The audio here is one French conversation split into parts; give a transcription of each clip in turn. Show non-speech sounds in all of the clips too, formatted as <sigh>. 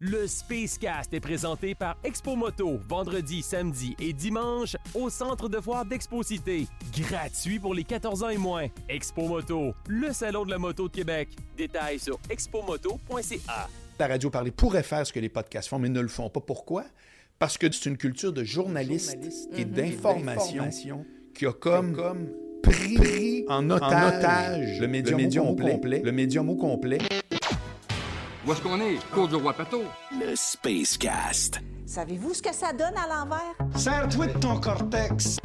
Le Spacecast est présenté par Expo Moto, vendredi, samedi et dimanche au centre de foire d'Exposité. Gratuit pour les 14 ans et moins. Expo Moto, le salon de la moto de Québec. Détails sur expomoto.ca. La radio parlée pourrait faire ce que les podcasts font, mais ne le font pas. Pourquoi? Parce que c'est une culture de journalistes et d'information qui a comme, pris, en, otage, le médium, au complet, le médium au complet. Où est-ce qu'on est? Cours du roi Pateau. Le Spacecast. Savez-vous ce que ça donne à l'envers? Serre-toi de ton cortex.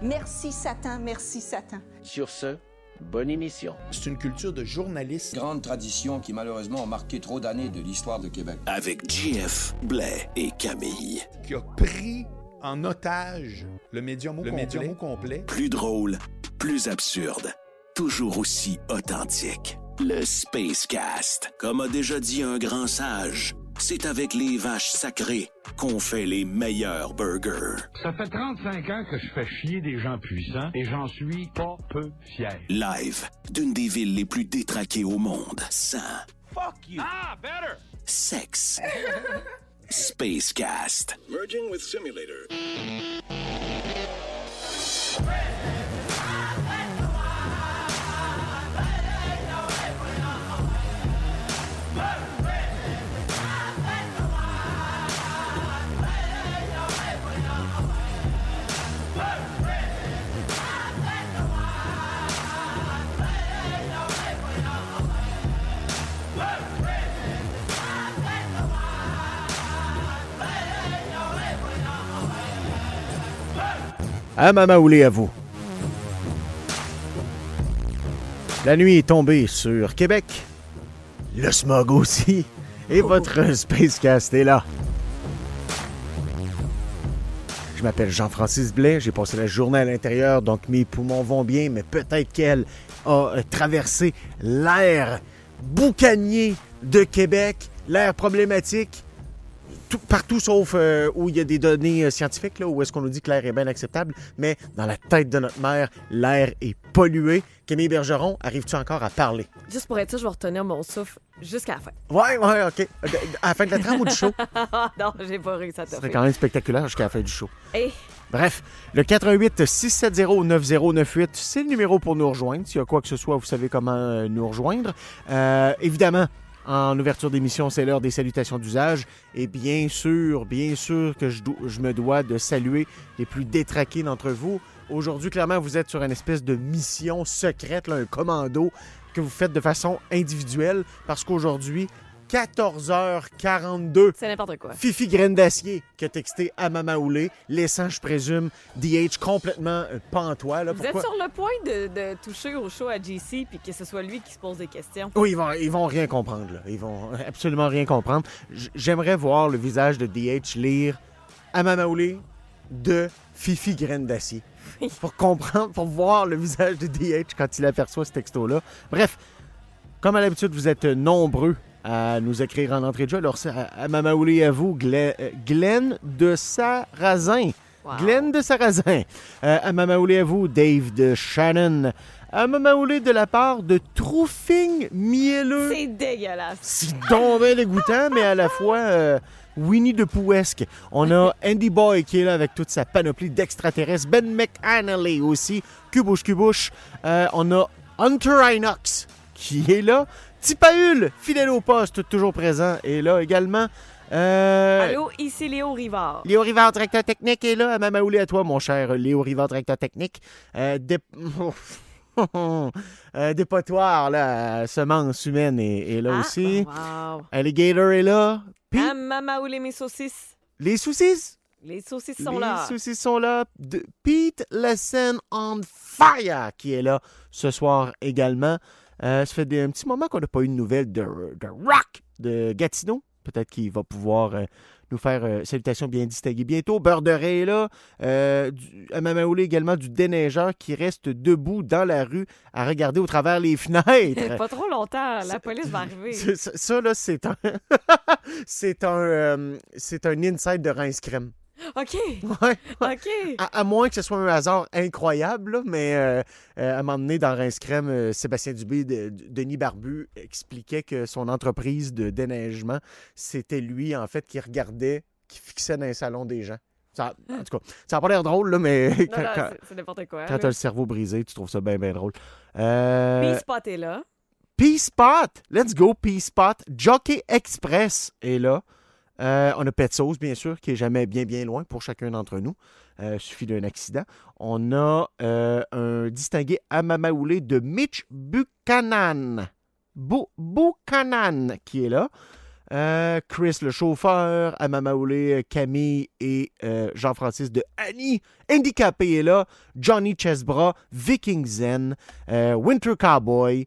Merci Satan, merci Satan. Sur ce, bonne émission. C'est une culture de journalistes. Grande tradition qui malheureusement a marqué trop d'années de l'histoire de Québec. Avec JF, Blais et Camille. qui a pris en otage le médium au, Le complet, médium au complet. Plus drôle, plus absurde, toujours aussi authentique. Le Spacecast. Comme a déjà dit un grand sage, c'est avec les vaches sacrées qu'on fait les meilleurs burgers. Ça fait 35 ans que je fais chier des gens puissants et j'en suis pas peu fier. Live d'une des villes les plus détraquées au monde. Sans Fuck you! Ah, better! sexe. <laughs> Spacecast. Merging with simulator. À Mamaoulé à vous. La nuit est tombée sur Québec. Le smog aussi. Et votre <laughs> Spacecast est là. Je m'appelle Jean-Francis Blais. J'ai passé la journée à l'intérieur, donc mes poumons vont bien, mais peut-être qu'elle a euh, traversé l'air boucanier de Québec, l'air problématique tout- partout sauf euh, où il y a des données euh, scientifiques, là, où est-ce qu'on nous dit que l'air est bien acceptable, mais dans la tête de notre mère, l'air est pollué. Camille Bergeron, arrives-tu encore à parler? Juste pour être sûr, je vais retenir mon souffle jusqu'à la fin. Ouais, ouais, OK. Euh, À la fin de la trame ou du show? <laughs> Non, j'ai pas réussi à te serait quand même spectaculaire jusqu'à la fin du show. Hey, Bref, le 88 670 9098, c'est le numéro pour nous rejoindre. S'il y a quoi que ce soit, vous savez comment nous rejoindre. Euh, évidemment, en ouverture d'émission, c'est l'heure des salutations d'usage. Et bien sûr, bien sûr que je, me dois de saluer les plus détraqués d'entre vous. Aujourd'hui, clairement, vous êtes sur une espèce de mission secrète, un commando que vous faites de façon individuelle parce qu'aujourd'hui, 14h42, c'est n'importe quoi. Fifi Graine d'Acier qui a texté à Mamaoulé, laissant, je présume, DH complètement euh, pantois. Là. Vous êtes sur le point de, de toucher au show à JC puis que ce soit lui qui se pose des questions. Oui, ils vont, ils vont rien comprendre. Là. Ils vont absolument rien comprendre. J'aimerais voir le visage de DH lire à Mamaoulé de Fifi Graine d'Acier. Oui. Pour comprendre, pour voir le visage de DH quand il aperçoit ce texto-là. Bref, comme à l'habitude, vous êtes nombreux à nous écrire en entrée de jeu. Alors, c'est à, à Mamaoulé à vous, Glenn, euh, Glenn de Sarrazin. Wow. Glenn de Sarrazin. Euh, à Mamaoulé à vous, Dave de Shannon. À Mamaoulé de la part de Troufing Mielleux. C'est dégueulasse. C'est bien dégoûtant, mais à la fois euh, Winnie de Pouesque. On a <laughs> Andy Boy qui est là avec toute sa panoplie d'extraterrestres. Ben McAnally aussi. Cubush. Euh, on a Hunter Inox qui est là. Tipaül, fidèle au poste, toujours présent, est là également. Euh, Allô, ici Léo Rivard. Léo Rivard, directeur technique, est là. À Mamaoulé à toi, mon cher Léo Rivard, directeur technique. Euh, dé... <laughs> euh, dépotoir, là, semence humaine est, est là Ah, aussi. Wow. Alligator est là. Puis, les mes saucisses? les saucisses. Les saucisses sont les là. saucisses sont là. De Pete Lesson on Fire qui est là ce soir également. Euh, ça fait des- un petit moment qu'on n'a pas eu de nouvelles de, de Rock de Gatineau. Peut-être qu'il va pouvoir euh, nous faire euh, salutations bien distinguées bientôt. Beurre de est là. Euh, du- à Mamaoulé également du déneigeur qui reste debout dans la rue à regarder au travers les fenêtres. <laughs> Pas trop longtemps, la C'est- police va arriver. <laughs> Ça, ça, là, c'est un... <laughs> c'est un... euh, c'est un inside de Rince Crème. OK. Ouais. OK. À, à moins que ce soit un hasard incroyable, là, mais euh, euh, à un moment donné, dans Rince Crème, euh, Sébastien Dubé, de- de- Denis Barbu, expliquait que son entreprise de déneigement, c'était lui, en fait, qui regardait, qui fixait dans les salons des gens. Ça, en tout cas, ça n'a pas l'air drôle, là, mais Non, <laughs> quand, non, c'est- n'importe quoi. quand là. t'as le cerveau brisé, tu trouves ça bien, bien drôle. Puis Spot est là. P-Spot, let's go, P-Spot. Jockey Express est là. Euh, on a Pet Sauce, bien sûr, qui est jamais bien, bien loin pour chacun d'entre nous. Euh, suffit d'un accident. On a euh, un distingué Amamaoulé de Mitch Buchanan. Bu- Buchanan qui est là. Euh, Chris le chauffeur, Amamaoulé, Camille et Jean-Francis de Annie. Handicapé est là. Johnny Chesbra, Viking Zen, Winter Cowboy,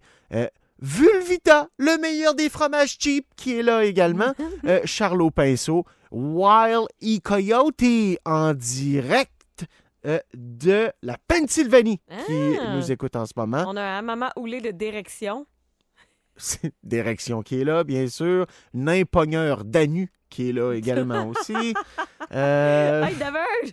Vulvita, le meilleur des fromages cheap, qui est là également. <laughs> Euh, Charlot Pinceau, Wild E. Coyote en direct euh, de la Pennsylvanie, qui Ah. nous écoute en ce moment. On a un maman houlé de direction. <laughs> C'est Direction qui est là, bien sûr. Nain Pogneur Danu qui est là <laughs> également aussi. Euh,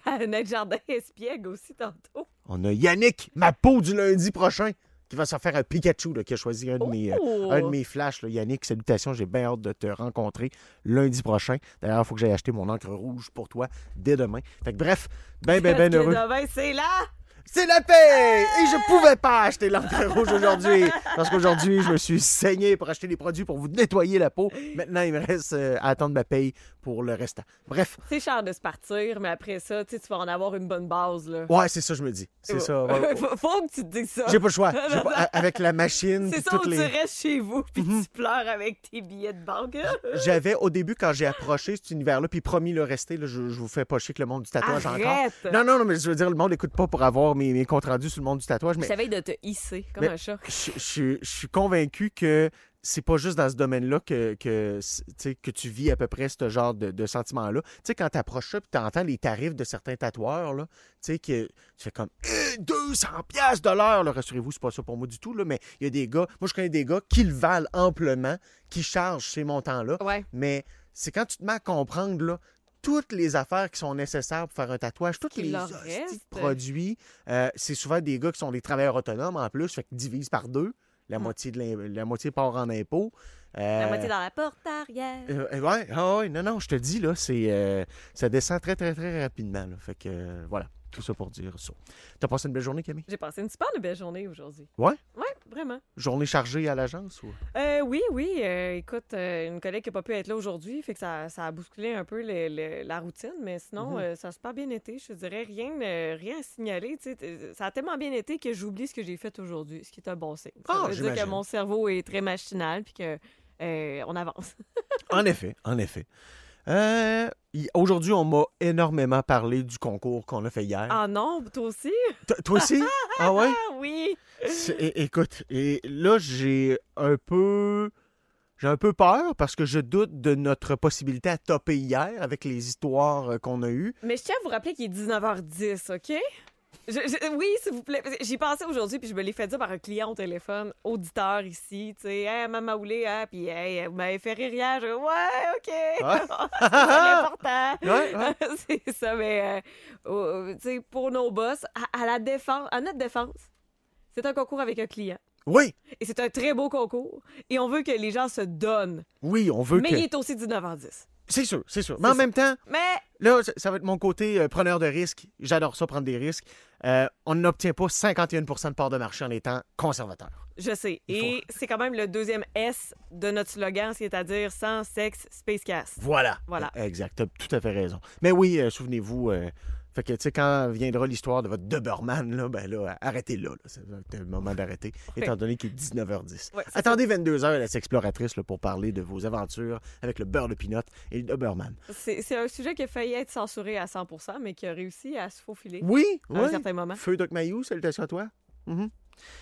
Hey, notre jardin espiègle aussi tantôt. on a Yannick, ma peau du lundi prochain, qui va se faire un Pikachu, là, qui a choisi un de mes, euh, Oh! un de mes flashs. là. Yannick, salutations, j'ai bien hâte de te rencontrer lundi prochain. D'ailleurs, il faut que j'aille acheter mon encre rouge pour toi dès demain. Fait que bref, ben, ben, ben heureux. demain, c'est là! C'est la paix! Et je pouvais pas acheter l'encre rouge aujourd'hui. Parce qu'aujourd'hui, je me suis saigné pour acheter des produits pour vous nettoyer la peau. Maintenant, il me reste euh, à attendre ma paye pour le restant. Bref, C'est cher de se partir, mais après ça, tu tu vas en avoir une bonne base. Là. ouais, c'est ça, je me dis. C'est ça. ouais, <laughs> faut, que tu te dises ça. J'ai pas le choix. Pas- <laughs> Avec la machine, C'est ça où toutes tu les. restes chez vous puis Mhm. tu pleures avec tes billets de banque. J'avais, au début, quand j'ai approché cet univers-là, puis promis le rester, là, je, je vous fais pas chier que le monde du tatouage encore. Non, non, non, mais je veux dire, le monde n'écoute pas pour avoir mes, mes comptes rendus sur le monde du tatouage, mais de te hisser comme Mais- un chat. je, je- je suis convaincu que c'est pas juste dans ce domaine-là que, que, tu sais, que tu vis à peu près ce genre de, de sentiment-là. Tu sais, quand tu approches ça, puis tu entends les tarifs de certains tatoueurs, là, tu sais, que tu fais comme Eh, 200 pièces de l'heure. Rassurez-vous, c'est pas ça pour moi du tout, là, mais il y a des gars, moi je connais des gars qui le valent amplement, qui chargent ces montants-là, Ouais. mais c'est quand tu te mets à comprendre, là, toutes les affaires qui sont nécessaires pour faire un tatouage, tous les produits, euh, c'est souvent des gars qui sont des travailleurs autonomes en plus, fait qu'ils divisent par deux. La, Mm. moitié, de la moitié part en impôts. Euh, La moitié dans la porte arrière. euh, ouais, ah ouais, non, non, je te dis, là, c'est, euh, ça descend très, très, très rapidement. là. Fait que, voilà, tout ça pour dire ça. T'as passé une belle journée, Camille? J'ai passé une super belle journée aujourd'hui. Ouais? Ouais, vraiment. Journée chargée à l'agence? Ou... Euh, oui, oui. euh, écoute, euh, une collègue qui n'a pas pu être là aujourd'hui, fait que ça, ça a bousculé un peu le- le- la routine, mais sinon, Mhm. ça a super bien été. Je te dirais rien, rien à signaler. Ça a tellement bien été que j'oublie ce que j'ai fait aujourd'hui, ce qui est un bon signe. Ça Ah, veut dire que mon cerveau est très machinal puis que on avance. <laughs> En effet, en effet. Euh, Aujourd'hui, on m'a énormément parlé du concours qu'on a fait hier. ah non, toi aussi? T- Toi aussi? <laughs> ah ouais? Ah oui! Écoute, et là, j'ai un peu. J'ai un peu peur parce que je doute de notre possibilité à topper hier avec les histoires euh, qu'on a eues. Mais je tiens à vous rappeler qu'il est 19h10, OK? Je- je- oui, s'il vous plaît. J'y pensais aujourd'hui, puis je me l'ai fait dire par un client au téléphone, auditeur ici, tu sais, hey, maman Oulé, hein, puis hey, vous m'avez fait rire hier. Je, ouais, OK. <laughs> c'est important. <laughs> Ouais, ouais. <laughs> c'est ça, mais, euh, euh, tu sais, pour nos boss, à, à la défense, à notre défense, c'est un concours avec un client. Oui, Et c'est un très beau concours. Et on veut que les gens se donnent. oui, on veut mais que. il est aussi 19h10. C'est sûr, c'est sûr. Mais en même temps, Mais là, ça- ça va être mon côté euh, preneur de risques. J'adore ça, prendre des risques. Euh, on n'obtient pas 51% de part de marché en étant conservateur. Je sais. Il Et c'est quand même le deuxième S de notre slogan, c'est-à-dire sans sexe, Spacecast. Voilà. Voilà. Euh, Exact, t'as tout à fait raison. Mais oui, euh, souvenez-vous, fait que, tu sais, quand viendra l'histoire de votre Doberman, là, ben là, arrêtez là. là. C'est le moment d'arrêter, étant donné qu'il est 19h10. Ouais, c'est Attendez 22h à la exploratrice là, pour parler de vos aventures avec le beurre de pinot et le Doberman. C'est un sujet qui a failli être censuré à 100% mais qui a réussi à se faufiler Oui, à un oui. certain moment. Feu Doc Mayou, salutations à toi? Mhm.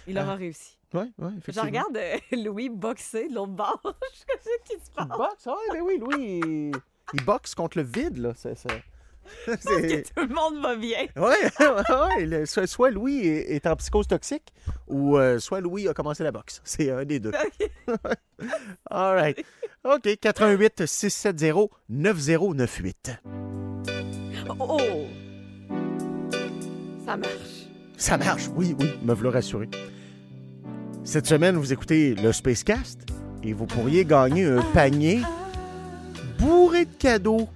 Il aura réussi. Oui, oui, Je regarde euh, <laughs> Louis boxer de l'autre bord. <laughs> Je sais qui se Il passe. boxe, oui, ben oui, Louis, il, il boxe contre le vide, là. C'est, c'est... <laughs> Parce que tout le monde va bien. Oui, <laughs> ouais, soit, soit Louis est, est en psychose toxique ou euh, soit Louis a commencé la boxe. <laughs> C'est un des deux. All right. OK, 88 670 9098. Oh! Ça marche. Ça marche, oui, oui, me le rassurer. Cette semaine, vous écoutez le Spacecast et vous pourriez gagner un panier bourré de cadeaux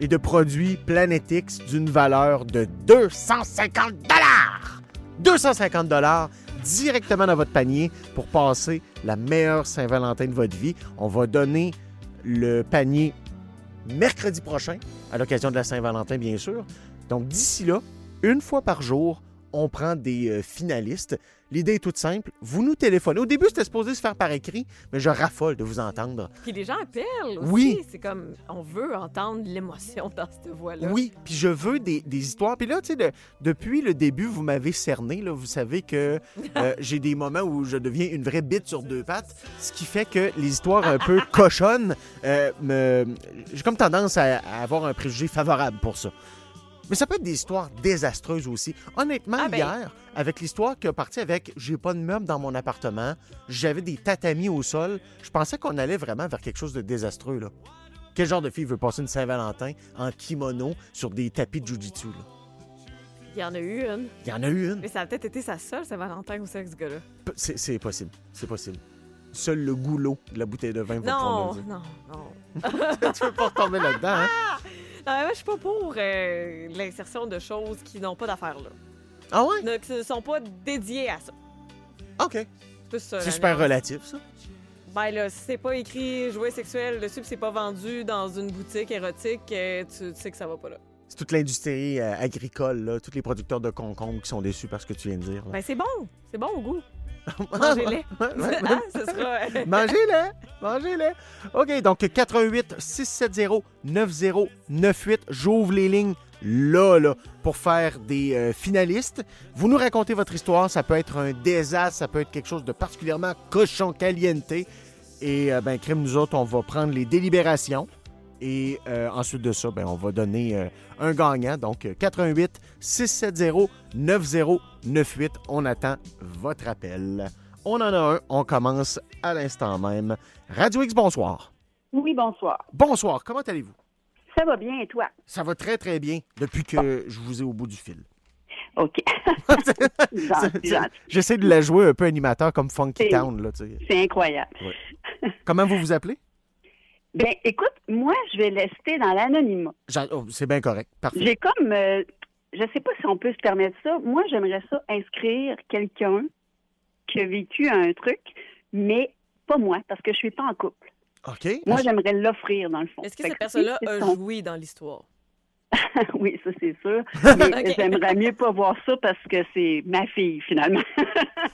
et de produits Planet X d'une valeur de 250 dollars. 250 dollars directement dans votre panier pour passer la meilleure Saint-Valentin de votre vie. On va donner le panier mercredi prochain, à l'occasion de la Saint-Valentin, bien sûr. Donc, d'ici là, une fois par jour, on prend des euh, finalistes. L'idée est toute simple. Vous nous téléphonez. Au début, c'était supposé se faire par écrit, mais je raffole de vous entendre. Puis les gens appellent aussi. Oui. C'est comme, on veut entendre l'émotion dans cette voix-là. Oui, puis je veux des, des histoires. Puis là, tu sais, de- depuis le début, vous m'avez cerné. Là, vous savez que euh, <laughs> j'ai des moments où je deviens une vraie bite sur deux pattes, ce qui fait que les histoires un peu cochonnes, euh, me... j'ai comme tendance à, à avoir un préjugé favorable pour ça. Mais ça peut être des histoires désastreuses aussi. Honnêtement, Ah ben. hier, avec l'histoire qui a parti avec j'ai pas de meubles dans mon appartement, j'avais des tatamis au sol, je pensais qu'on allait vraiment vers quelque chose de désastreux. Là. Quel genre de fille veut passer une Saint-Valentin en kimono sur des tapis de jujitsu? Il y en a eu une. Il y en a eu une. Mais ça a peut-être été sa seule Saint-Valentin aussi avec ce gars-là. C'est possible. C'est possible. Seul le goulot de la bouteille de vin va Non, non, non. <laughs> tu veux pas retomber là-dedans, hein? Non, mais moi, je suis pas pour euh, l'insertion de choses qui n'ont pas d'affaires là. Ah ouais? Ne- qui ne sont pas dédiées à ça. OK. C'est plus ça. C'est la super relatif, ça. Ben là, si c'est pas écrit jouet sexuel dessus, puis c'est pas vendu dans une boutique érotique, euh, tu, tu sais que ça va pas là. C'est toute l'industrie euh, agricole, là, tous les producteurs de concombres qui sont déçus par ce que tu viens de dire. là. Ben c'est bon, c'est bon au goût. <laughs> Mangez-les. Ouais, ouais, ouais. Hein, ce sera. Mangez-le! <laughs> Mangez-le! OK, donc 88 670 9098. J'ouvre les lignes là, là, pour faire des euh, finalistes. Vous nous racontez votre histoire. Ça peut être un désastre, ça peut être quelque chose de particulièrement cochon caliente. Et, euh, ben, crime, nous autres, on va prendre les délibérations. Et euh, ensuite de ça, ben, on va donner euh, un gagnant. Donc, euh, 88 670 9098. On attend votre appel. On en a un. On commence à l'instant même. Radio X, bonsoir. Oui, bonsoir. Bonsoir. Comment allez-vous? Ça va bien et toi? Ça va très, très bien depuis que je vous ai au bout du fil. OK. <laughs> J'essaie de la jouer un peu animateur comme Funky Town. C'est incroyable. Comment vous vous appelez? Ben, écoute, moi, je vais rester dans l'anonymat. Oh, C'est bien correct. Parfait. J'ai comme, euh, je sais pas si on peut se permettre ça. Moi, j'aimerais ça inscrire quelqu'un qui a vécu un truc, mais pas moi, parce que je suis pas en couple. OK. Moi, j'aimerais l'offrir, dans le fond. Est-ce que cette personne-là a joué dans l'histoire? <laughs> oui, ça, c'est sûr. <laughs> Mais j'aimerais mieux pas voir ça parce que c'est ma fille, finalement. <laughs>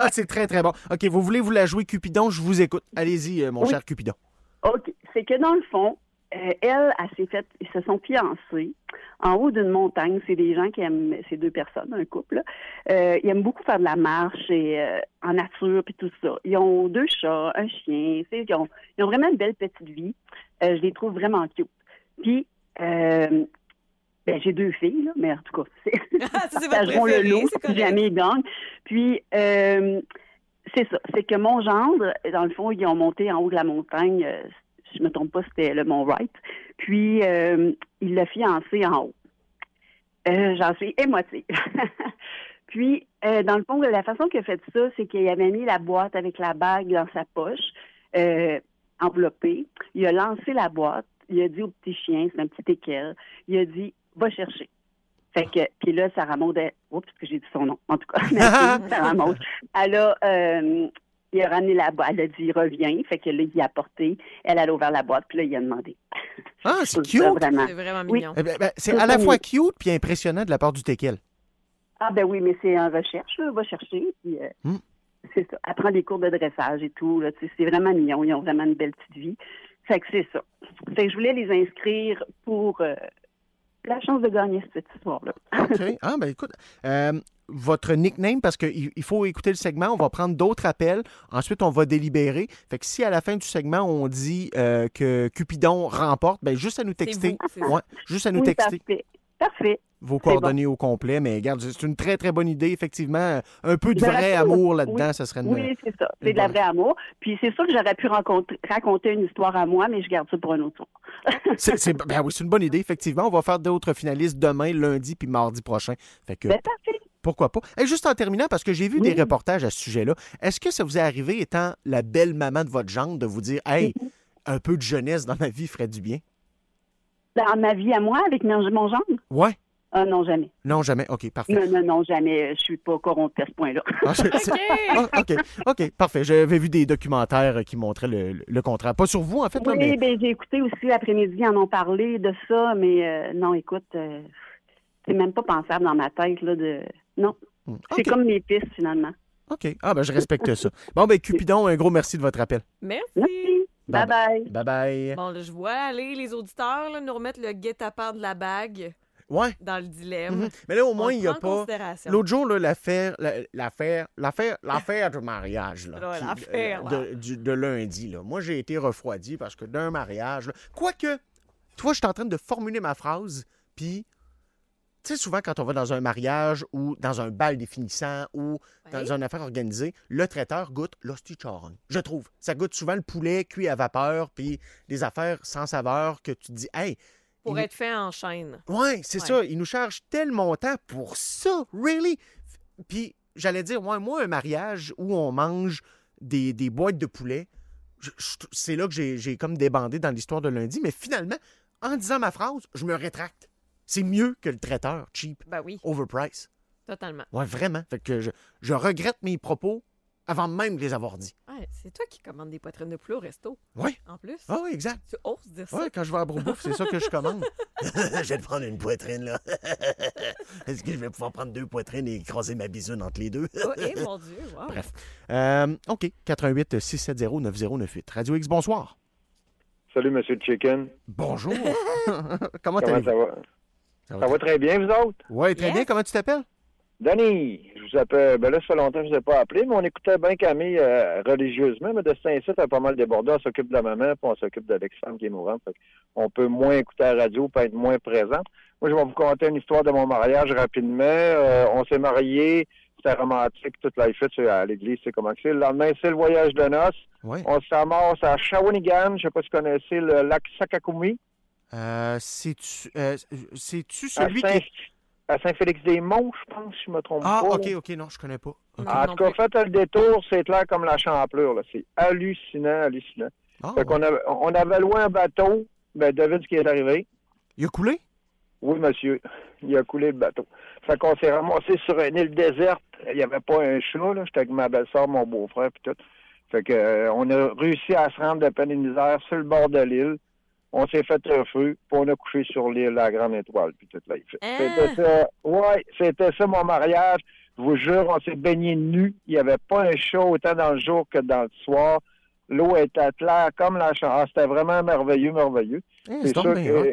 Ah, c'est très, très bon. OK, vous voulez vous la jouer Cupidon? Je vous écoute. Allez-y, euh, mon Oui. cher Cupidon. OK. C'est que dans le fond, euh, elle, elle s'est fait, ils se sont fiancés en haut d'une montagne. C'est des gens qui aiment, c'est deux personnes, un couple. là. Euh, ils aiment beaucoup faire de la marche et euh, en nature puis tout ça. Ils ont deux chats, un chien. Ils ont, ils ont vraiment une belle petite vie. Je les trouve vraiment cute. Puis, euh, ben, j'ai deux filles, là, mais en tout cas, c'est partageront le lot si jamais ils gagnent. Puis, euh, c'est ça. C'est que mon gendre, dans le fond, ils ont monté en haut de la montagne. euh, si je me trompe pas, c'était le Mont Wright. Puis, euh, il l'a fiancé en haut. J'en suis émotive. <laughs> Puis, dans le fond, la façon qu'il a fait ça, c'est qu'il avait mis la boîte avec la bague dans sa poche, enveloppée. Il a lancé la boîte. Il a dit au petit chien, c'est un petit équerre, il a dit, va chercher. Fait que, puis là, Sarah Maud, elle- oups, que j'ai dit son nom, en tout cas, <laughs> merci, <laughs> Sarah Maud. Elle a, euh, il a ramené la boîte, elle a dit, reviens. Fait que là, il a apporté, elle, elle a ouvert la boîte, puis là, il a demandé. Ah, c'est cute. Vraiment. C'est vraiment Oui. mignon. Eh ben, ben, c'est à la fois cute puis impressionnant de la part du teckel. Ah, ben oui, mais c'est en recherche, là, va chercher, puis euh, Hmm. c'est ça. Elle prend des cours de dressage et tout, c'est vraiment mignon, ils ont vraiment une belle petite vie. Fait que c'est ça. Fait que je voulais les inscrire pour euh, la chance de gagner cette histoire-là. OK. <laughs> Ah, ben écoute, euh, votre nickname, parce qu'il il faut écouter le segment, on va prendre d'autres appels. Ensuite, on va délibérer. Fait que si à la fin du segment, on dit euh, que Cupidon remporte, ben juste à nous texter. vous. Ouais, juste à nous oui, texter. parfait. Parfait. Vos coordonnées au complet. Mais regarde, c'est une très, très bonne idée, effectivement. Un peu de J'aurais vrai pu- amour là-dedans, oui. ça serait une... Oui, c'est ça. C'est de la vraie amour. Puis c'est sûr que j'aurais pu rencontrer- raconter une histoire à moi, mais je garde ça pour un autre soir. <laughs> C'est, c'est- ben oui, c'est une bonne idée, effectivement. On va faire d'autres finalistes demain, lundi puis mardi prochain. Fait que Ben, parfait. pourquoi pas? Et juste en terminant, parce que j'ai vu Oui. des reportages à ce sujet-là, est-ce que ça vous est arrivé, étant la belle maman de votre genre, de vous dire Hey, Mm-hmm. un peu de jeunesse dans ma vie ferait du bien? Dans ma vie à moi, avec mon, mon gendre? Ouais. Ah non, jamais. Non, jamais. OK, parfait. Non, non, non, jamais. Je suis pas corrompue à ce point-là. Ah, Ah, OK, OK, parfait. J'avais vu des documentaires qui montraient le, le contraire. Pas sur vous, en fait, là, Oui, mais. ben, j'ai écouté aussi l'après-midi, ils en ont parlé de ça, mais euh, non, écoute, euh, c'est même pas pensable dans ma tête, là, de... Non. Hmm. C'est comme mes pistes, finalement. OK. Ah, ben, je respecte ça. Bon, ben, Cupidon, un gros merci de votre appel. Merci. Merci. Bye Bye-bye. Bye bye. Bon, là, je vois aller les auditeurs là, nous remettre le guet-apens de la bague Ouais. dans le dilemme. Mhm. Mais là, au moins, il n'y a pas. L'autre jour, l'affaire, la- l'affaire, l'affaire, l'affaire du mariage, là, Là, qui- l'affaire, euh, de, du- de lundi, là. Moi, j'ai été refroidi parce que d'un mariage, quoique, toi, je suis en train de formuler ma phrase, puis, tu sais, souvent, quand on va dans un mariage ou dans un bal définissant ou dans une affaire organisée, le traiteur goûte l'hostie charogne, je trouve. Ça goûte souvent le poulet cuit à vapeur, puis des affaires sans saveur que tu te dis, hey, Pour il- être fait en chaîne. Ouais, c'est Ouais. ça. Ils nous chargent tel montant pour ça. Really? Puis, j'allais dire, ouais, moi, un mariage où on mange des, des boîtes de poulet, c'est là que j'ai j'ai comme débandé dans l'histoire de lundi. Mais finalement, en disant ma phrase, je me rétracte. C'est mieux que le traiteur cheap, Ben oui, overprice. totalement. Ouais, vraiment. Fait que je, je regrette mes propos avant même de les avoir dit. Ouais, c'est toi qui commandes des poitrines de poulet au resto. Ouais. En plus. Ah oui, exact. Tu oses dire ça? Ouais, quand je vais à Brobouf, c'est ça que je commande. <laughs> <laughs> je vais te prendre une poitrine, là. <laughs> Est-ce que je vais pouvoir prendre deux poitrines et écraser ma bisoune entre les deux? Oh, eh, mon Dieu, wow. Bref. Euh, OK. 88 670 9098. Radio X, bonsoir. Salut, Monsieur Chicken. Bonjour. Comment Comment ça va? Ça Ça va très bien, vous autres? Oui, très Yes. bien. Comment tu t'appelles? Danny, je vous appelle. Ben là, ça fait longtemps que je ne vous ai pas appelé, mais on écoutait bien Camille euh, religieusement. Mais de ce temps-ci, a pas mal débordé. On s'occupe de la maman, puis on s'occupe de l'ex-femme qui est mourante. Fait on peut moins écouter la radio, peut être moins présent. Moi, je vais vous conter une histoire de mon mariage rapidement. Euh, on s'est mariés, c'était romantique, toute la fête à l'église, c'est comment que c'est. Le lendemain, c'est le voyage de noces. Oui. On s'amasse à Shawinigan, je sais pas si vous connaissez le lac Sakakumi. Euh, c'est-tu euh, c'est-tu celui qui... à Saint-Félix-des-Monts, je pense, si je me trompe Ah, pas. OK, là. OK. Non, je connais pas. OK. En tout cas, faites le détour, c'est clair comme la champlure. là. C'est hallucinant, hallucinant. Ah, Fait ouais. qu'on avait, on avait loué un bateau. Ben, devine ce qui est arrivé. Il a coulé? Oui, monsieur. Il a coulé le bateau. Fait qu'on s'est ramassé sur une île déserte. Il n'y avait pas un chat, là. J'étais avec ma belle-sœur, mon beau-frère, puis tout. Fait que, euh, on a réussi à se rendre de peine et misère sur le bord de l'île. On s'est fait un feu, puis on a couché sur l'île, la grande étoile, puis toute la Hein? C'était ça. Ouais, c'était ça mon mariage. Je vous jure, on s'est baigné nus. Il n'y avait pas un chat autant dans le jour que dans le soir. L'eau était claire comme la chambre. C'était vraiment merveilleux, merveilleux. Hein, C'est sûr que-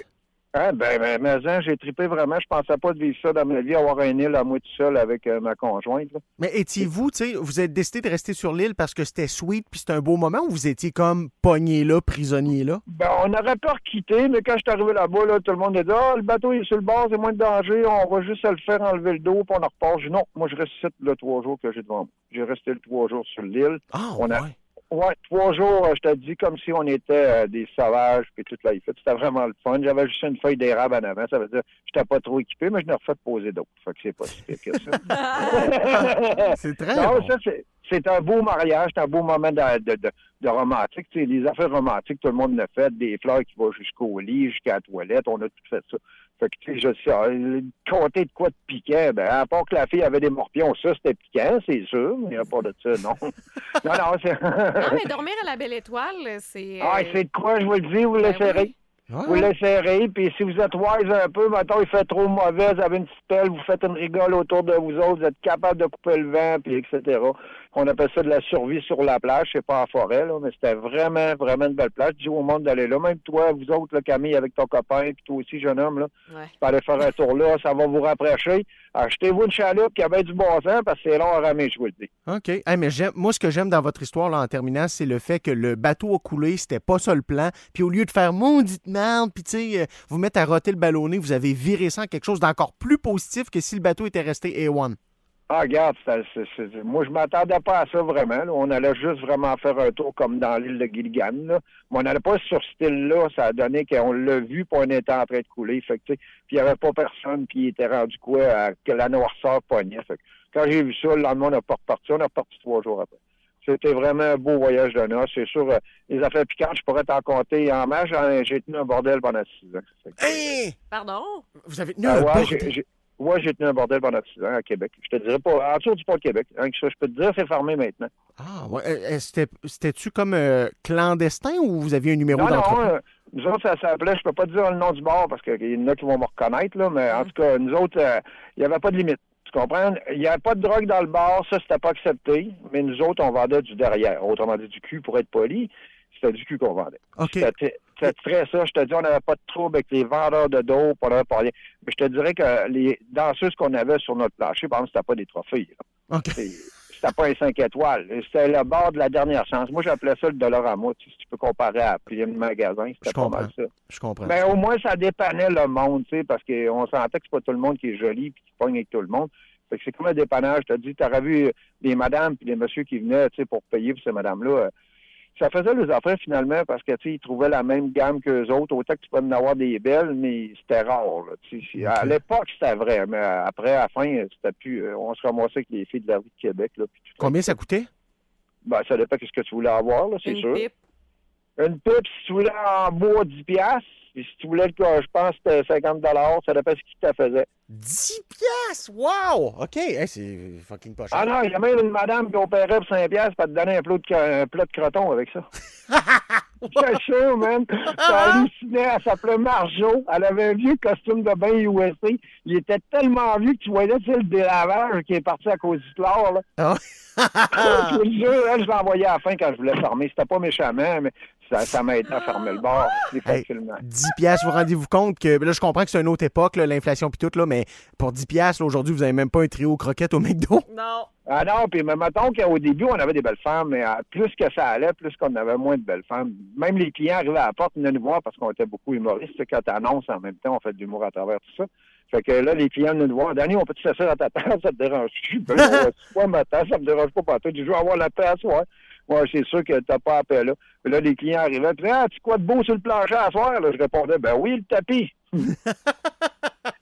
Hein, ben, ben, mais hein, j'ai trippé vraiment. Je pensais pas de vivre ça dans ma vie, avoir un île à moi tout seul avec euh, ma conjointe. là. Mais étiez-vous, tu sais, vous êtes décidé de rester sur l'île parce que c'était sweet puis c'était un beau moment ou vous étiez comme pogné là, prisonnier là? Ben, on aurait peur quitter, mais quand je suis arrivé là-bas, là, tout le monde a dit Ah, le bateau il est sur le bord, c'est moins de danger, on va juste le faire enlever le dos, puis on en repart. J'ai dit non, moi je reste le trois jours que j'ai devant moi. J'ai resté le trois jours sur l'île. Ah, On a- ouais. Ouais, trois jours, euh, je te dis, comme si on était euh, des sauvages, puis toute la. C'était vraiment le fun. J'avais juste une feuille d'érable en avant. Ça veut dire que j'étais pas trop équipé, mais je n'ai refait poser d'autres. Fait que c'est pas si pire que ça. <laughs> C'est très non, bon. ça, c'est, c'est un beau mariage, c'est un beau moment de, de, de, de romantique. Tu sais, les affaires romantiques, tout le monde l'a fait. Des fleurs qui vont jusqu'au lit, jusqu'à la toilette. On a tout fait ça. Fait que, je sais, euh, compter de quoi de piquant, ben, à part que la fille avait des morpions, ça, c'était piquant, c'est sûr. Mais à part de ça, non. <laughs> non, non, c'est... Non, mais <laughs> dormir à la belle étoile, c'est. Ah, euh, c'est de quoi, je vous le dis, vous ben l'essayerez. oui. Ouais. Vous l'essayerez, puis si vous êtes wise un peu, maintenant il fait trop mauvais, vous avez une petite pelle, vous faites une rigole autour de vous autres, vous êtes capable de couper le vent, puis etc. on appelle ça de la survie sur la plage, c'est pas en forêt, là, mais c'était vraiment, vraiment une belle plage. Je dis au monde d'aller là. Même toi, vous autres, là, Camille, avec ton copain, puis toi aussi, jeune homme, là, Ouais. tu peux aller faire un <laughs> tour là, ça va vous rapprocher. Achetez-vous une chaloupe qui avait du bon sens, parce que c'est long à ramer, je vous le dis. OK. Hey, mais j'aime- moi, ce que j'aime dans votre histoire, là, en terminant, c'est le fait que le bateau a coulé, c'était pas ça le plan. Puis au lieu de faire maudite merde, puis tu sais, euh, vous mettre à roter le ballonné, vous avez viré ça en quelque chose d'encore plus positif que si le bateau était resté A1. Ah, regarde, c'est- moi, je m'attendais pas à ça vraiment. là. On allait juste vraiment faire un tour comme dans l'île de Gilligan. Là. Mais on n'allait pas sur ce île-là. Ça a donné qu'on l'a vu, puis on était en train de couler. Fait que, tu sais, puis il n'y avait pas personne, puis il était rendu quoi, à- que la noirceur pognait. Fait que, quand j'ai vu ça, le lendemain, on n'a pas reparti. On est reparti trois jours après. C'était vraiment un beau voyage de noces. C'est sûr, euh, les affaires piquantes, je pourrais t'en compter en masse. J'ai tenu un bordel pendant six ans. Que, Hey! Pardon? Vous avez tenu ah un ouais, bordel? J'ai- j'ai- ouais, j'ai tenu un bordel pendant six ans à Québec. Je te dirais pas, en dessous du pont de Québec. Hein, que ça, je peux te dire, c'est fermé maintenant. Ah, ouais. Euh, c'était- C'était-tu comme euh, clandestin ou vous aviez un numéro Non, non, euh, nous autres, ça s'appelait, je peux pas te dire le nom du bar parce qu'il y en a qui vont me reconnaître, là, mais en tout cas, nous autres, euh, il n'y avait pas de limite. Tu comprends? Il n'y avait pas de drogue dans le bar, ça, c'était pas accepté, mais nous autres, on vendait du derrière. Autrement dit, du cul, pour être poli, c'était du cul qu'on vendait. OK. C'était c'était très ça. Je te dis, on n'avait pas de trouble avec les vendeurs de dope, on n'avait pas rien. Mais je te dirais que les danseuses qu'on avait sur notre plancher, par exemple, c'était pas des trophées. là. OK. C'est- C'était pas un 5 étoiles. C'était le bar de la dernière chance. Moi, j'appelais ça le dollar à moi. Tu, si tu peux comparer à plein de magasins, c'était pas mal ça. Je comprends. Mais au moins, ça dépannait le monde, tu sais, parce qu'on sentait que c'est pas tout le monde qui est joli puis qui pogne avec tout le monde. Fait que c'est comme un dépannage. Je te dis, tu aurais vu des madames puis des messieurs qui venaient, tu sais, pour payer pour ces madames-là. euh, Ça faisait les affaires finalement parce que, tu sais, ils trouvaient la même gamme qu'eux autres. Autant que tu peux en avoir des belles, mais c'était rare, là, tu sais. À l'époque, c'était vrai, mais après, à la fin, c'était plus... euh, On se ramassait avec les filles de la rue de Québec, là. puis tout Combien ça coûtait? Ben, ça dépend de ce que tu voulais avoir, là, c'est Une sûr. pipe. Une pipe, si tu voulais en bois, 10 piastres. Puis si tu voulais, le je pense, c'était 50 Ça dépend ce qui te faisait. 10 piastres! Wow! OK. Hey, c'est fucking pas cher. Ah non, il y a même une madame qui opérait pour 5 piastres pour te donner un plat de, un plat de croton avec ça. <laughs> C'est sûr, man. Ça hallucinait. Elle s'appelait Marjo. Elle avait un vieux costume de bain USA. Il était tellement vieux que tu voyais, tu sais, le délavage qui est parti à cause du chlore, là. Ah. <laughs> je vous le jure, elle, je l'envoyais à la fin quand je voulais fermer. C'était pas méchamment, mais ça, ça m'a aidé à fermer le bar plus Hey, facilement. 10 piastres, vous rendez-vous compte que là je comprends que c'est une autre époque l'inflation puis tout là, mais pour 10 piastres aujourd'hui, vous avez même pas un trio croquettes au McDo. Non. Ah non, puis mais mettons qu'au début, on avait des belles femmes, mais euh, plus que ça allait, plus qu'on avait moins de belles femmes. Même les clients arrivaient à la porte, venaient nous voir parce qu'on était beaucoup humoristes. Quand tu annonces en même temps, on fait de l'humour à travers tout ça. Fait que là, les clients venaient nous voir. Danny, on peut-tu s'asseoir à ta <laughs> table? Ça te dérange-tu? Ben, on va pas ma table, ça me dérange pas pas tout. Je veux avoir la paix à soir. Ouais, c'est sûr que t'as pas appel là. Puis là, les clients arrivaient, puis ah, tu quoi de beau sur le plancher à soir? Là, je répondais, ben oui, le tapis. <laughs>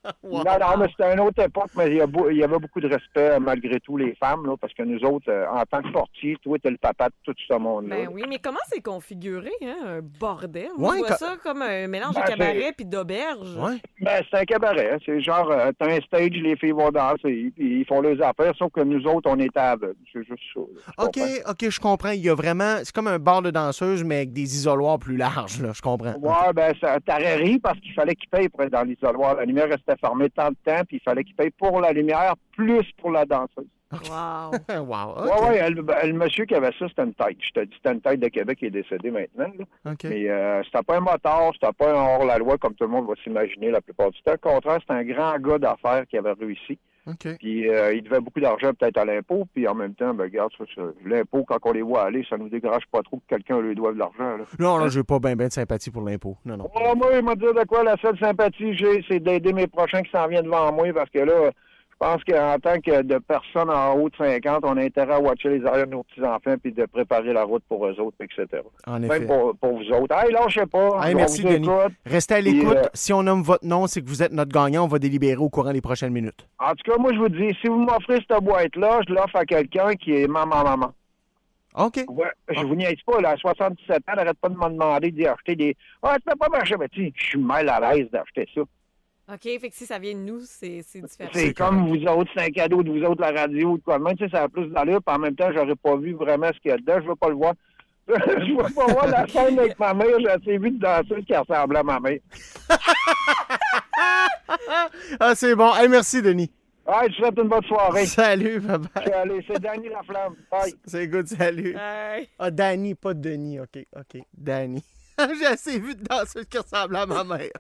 <laughs> Non, non, mais c'était une autre époque, mais il y, a beau- il y avait beaucoup de respect euh, malgré tout, les femmes, là, parce que nous autres, euh, en tant que portier, toi, t'es le papa de tout ce monde-là. Ben oui, mais comment c'est configuré, hein? Un bordel? Ouais, je vois quand- ça comme un mélange Ben, de cabaret puis d'auberge. Ouais. Ben, c'est un cabaret. hein. C'est genre, euh, t'as un stage, les filles vont danser, puis ils font leurs affaires, sauf que nous autres, on était aveugles. C'est juste ça. OK, comprends? OK, je comprends. Il y a vraiment c'est comme un bar de danseuse mais avec des isoloirs plus larges là, je comprends. Ouais, ben, ça t'aurais ri parce qu'il fallait qu'ils payent pour être dans l'isoloir. La lumière restait fermée tant de temps, puis il fallait qu'ils payent pour la lumière, plus pour la danseuse. Wow. <laughs> wow. Ouais, OK. ouais, elle- ben, le monsieur qui avait ça, c'était une tête. Je te dis, c'était une tête de Québec qui est décédé maintenant. là. Mais euh, c'était pas un motard, c'était pas un hors-la-loi comme tout le monde va s'imaginer la plupart du temps. Au contraire, c'était un grand gars d'affaires qui avait réussi. OK. Puis euh, il devait beaucoup d'argent peut-être à l'impôt, puis en même temps, ben regarde, ça, ça, l'impôt, quand on les voit aller, ça nous dégrage pas trop que quelqu'un lui doive de l'argent. Là. Non, là, j'ai pas bien ben de sympathie pour l'impôt. Non non. Ouais, moi, il m'a dit de quoi la seule sympathie que j'ai, c'est d'aider mes prochains qui s'en viennent devant moi, parce que là, pense qu'en tant que de personne en haut de 50, on a intérêt à watcher les arrières de nos petits-enfants, puis de préparer la route pour eux autres, etc. En effet. Même pour, pour vous autres. Hey, sais pas. Hey, merci Denis. écoute. Restez à l'écoute. euh, Si on nomme votre nom, c'est que vous êtes notre gagnant, on va délibérer au courant des prochaines minutes. En tout cas, moi, je vous dis, si vous m'offrez cette boîte-là, je l'offre à quelqu'un qui est maman-maman. OK. Ouais, je vous niaise pas, là, à 77 ans, n'arrête pas de me demander d'y acheter des... Ah, tu peux pas marcher, mais tu sais, je suis mal à l'aise d'acheter ça. OK, fait que si ça vient de nous, c'est c'est différent. C'est comme vous autres, c'est un cadeau de vous autres, la radio, de quoi même, tu sais, ça a plus d'allure, puis en même temps, j'aurais pas vu vraiment ce qu'il y a dedans, je veux pas le voir. <laughs> je veux pas voir la scène avec ma mère, j'ai assez vu de danseuse qui ressemblait à ma mère. <laughs> Ah, c'est bon. Hey, merci Denis. Ouais, je souhaite une bonne soirée. Salut, bye Allez, c'est Danny Laflamme. Bye. <laughs> C'est good, salut. Ah, Danny, pas Denis. OK, OK. Danny. J'ai assez vu de danseuse qui ressemble à ma mère.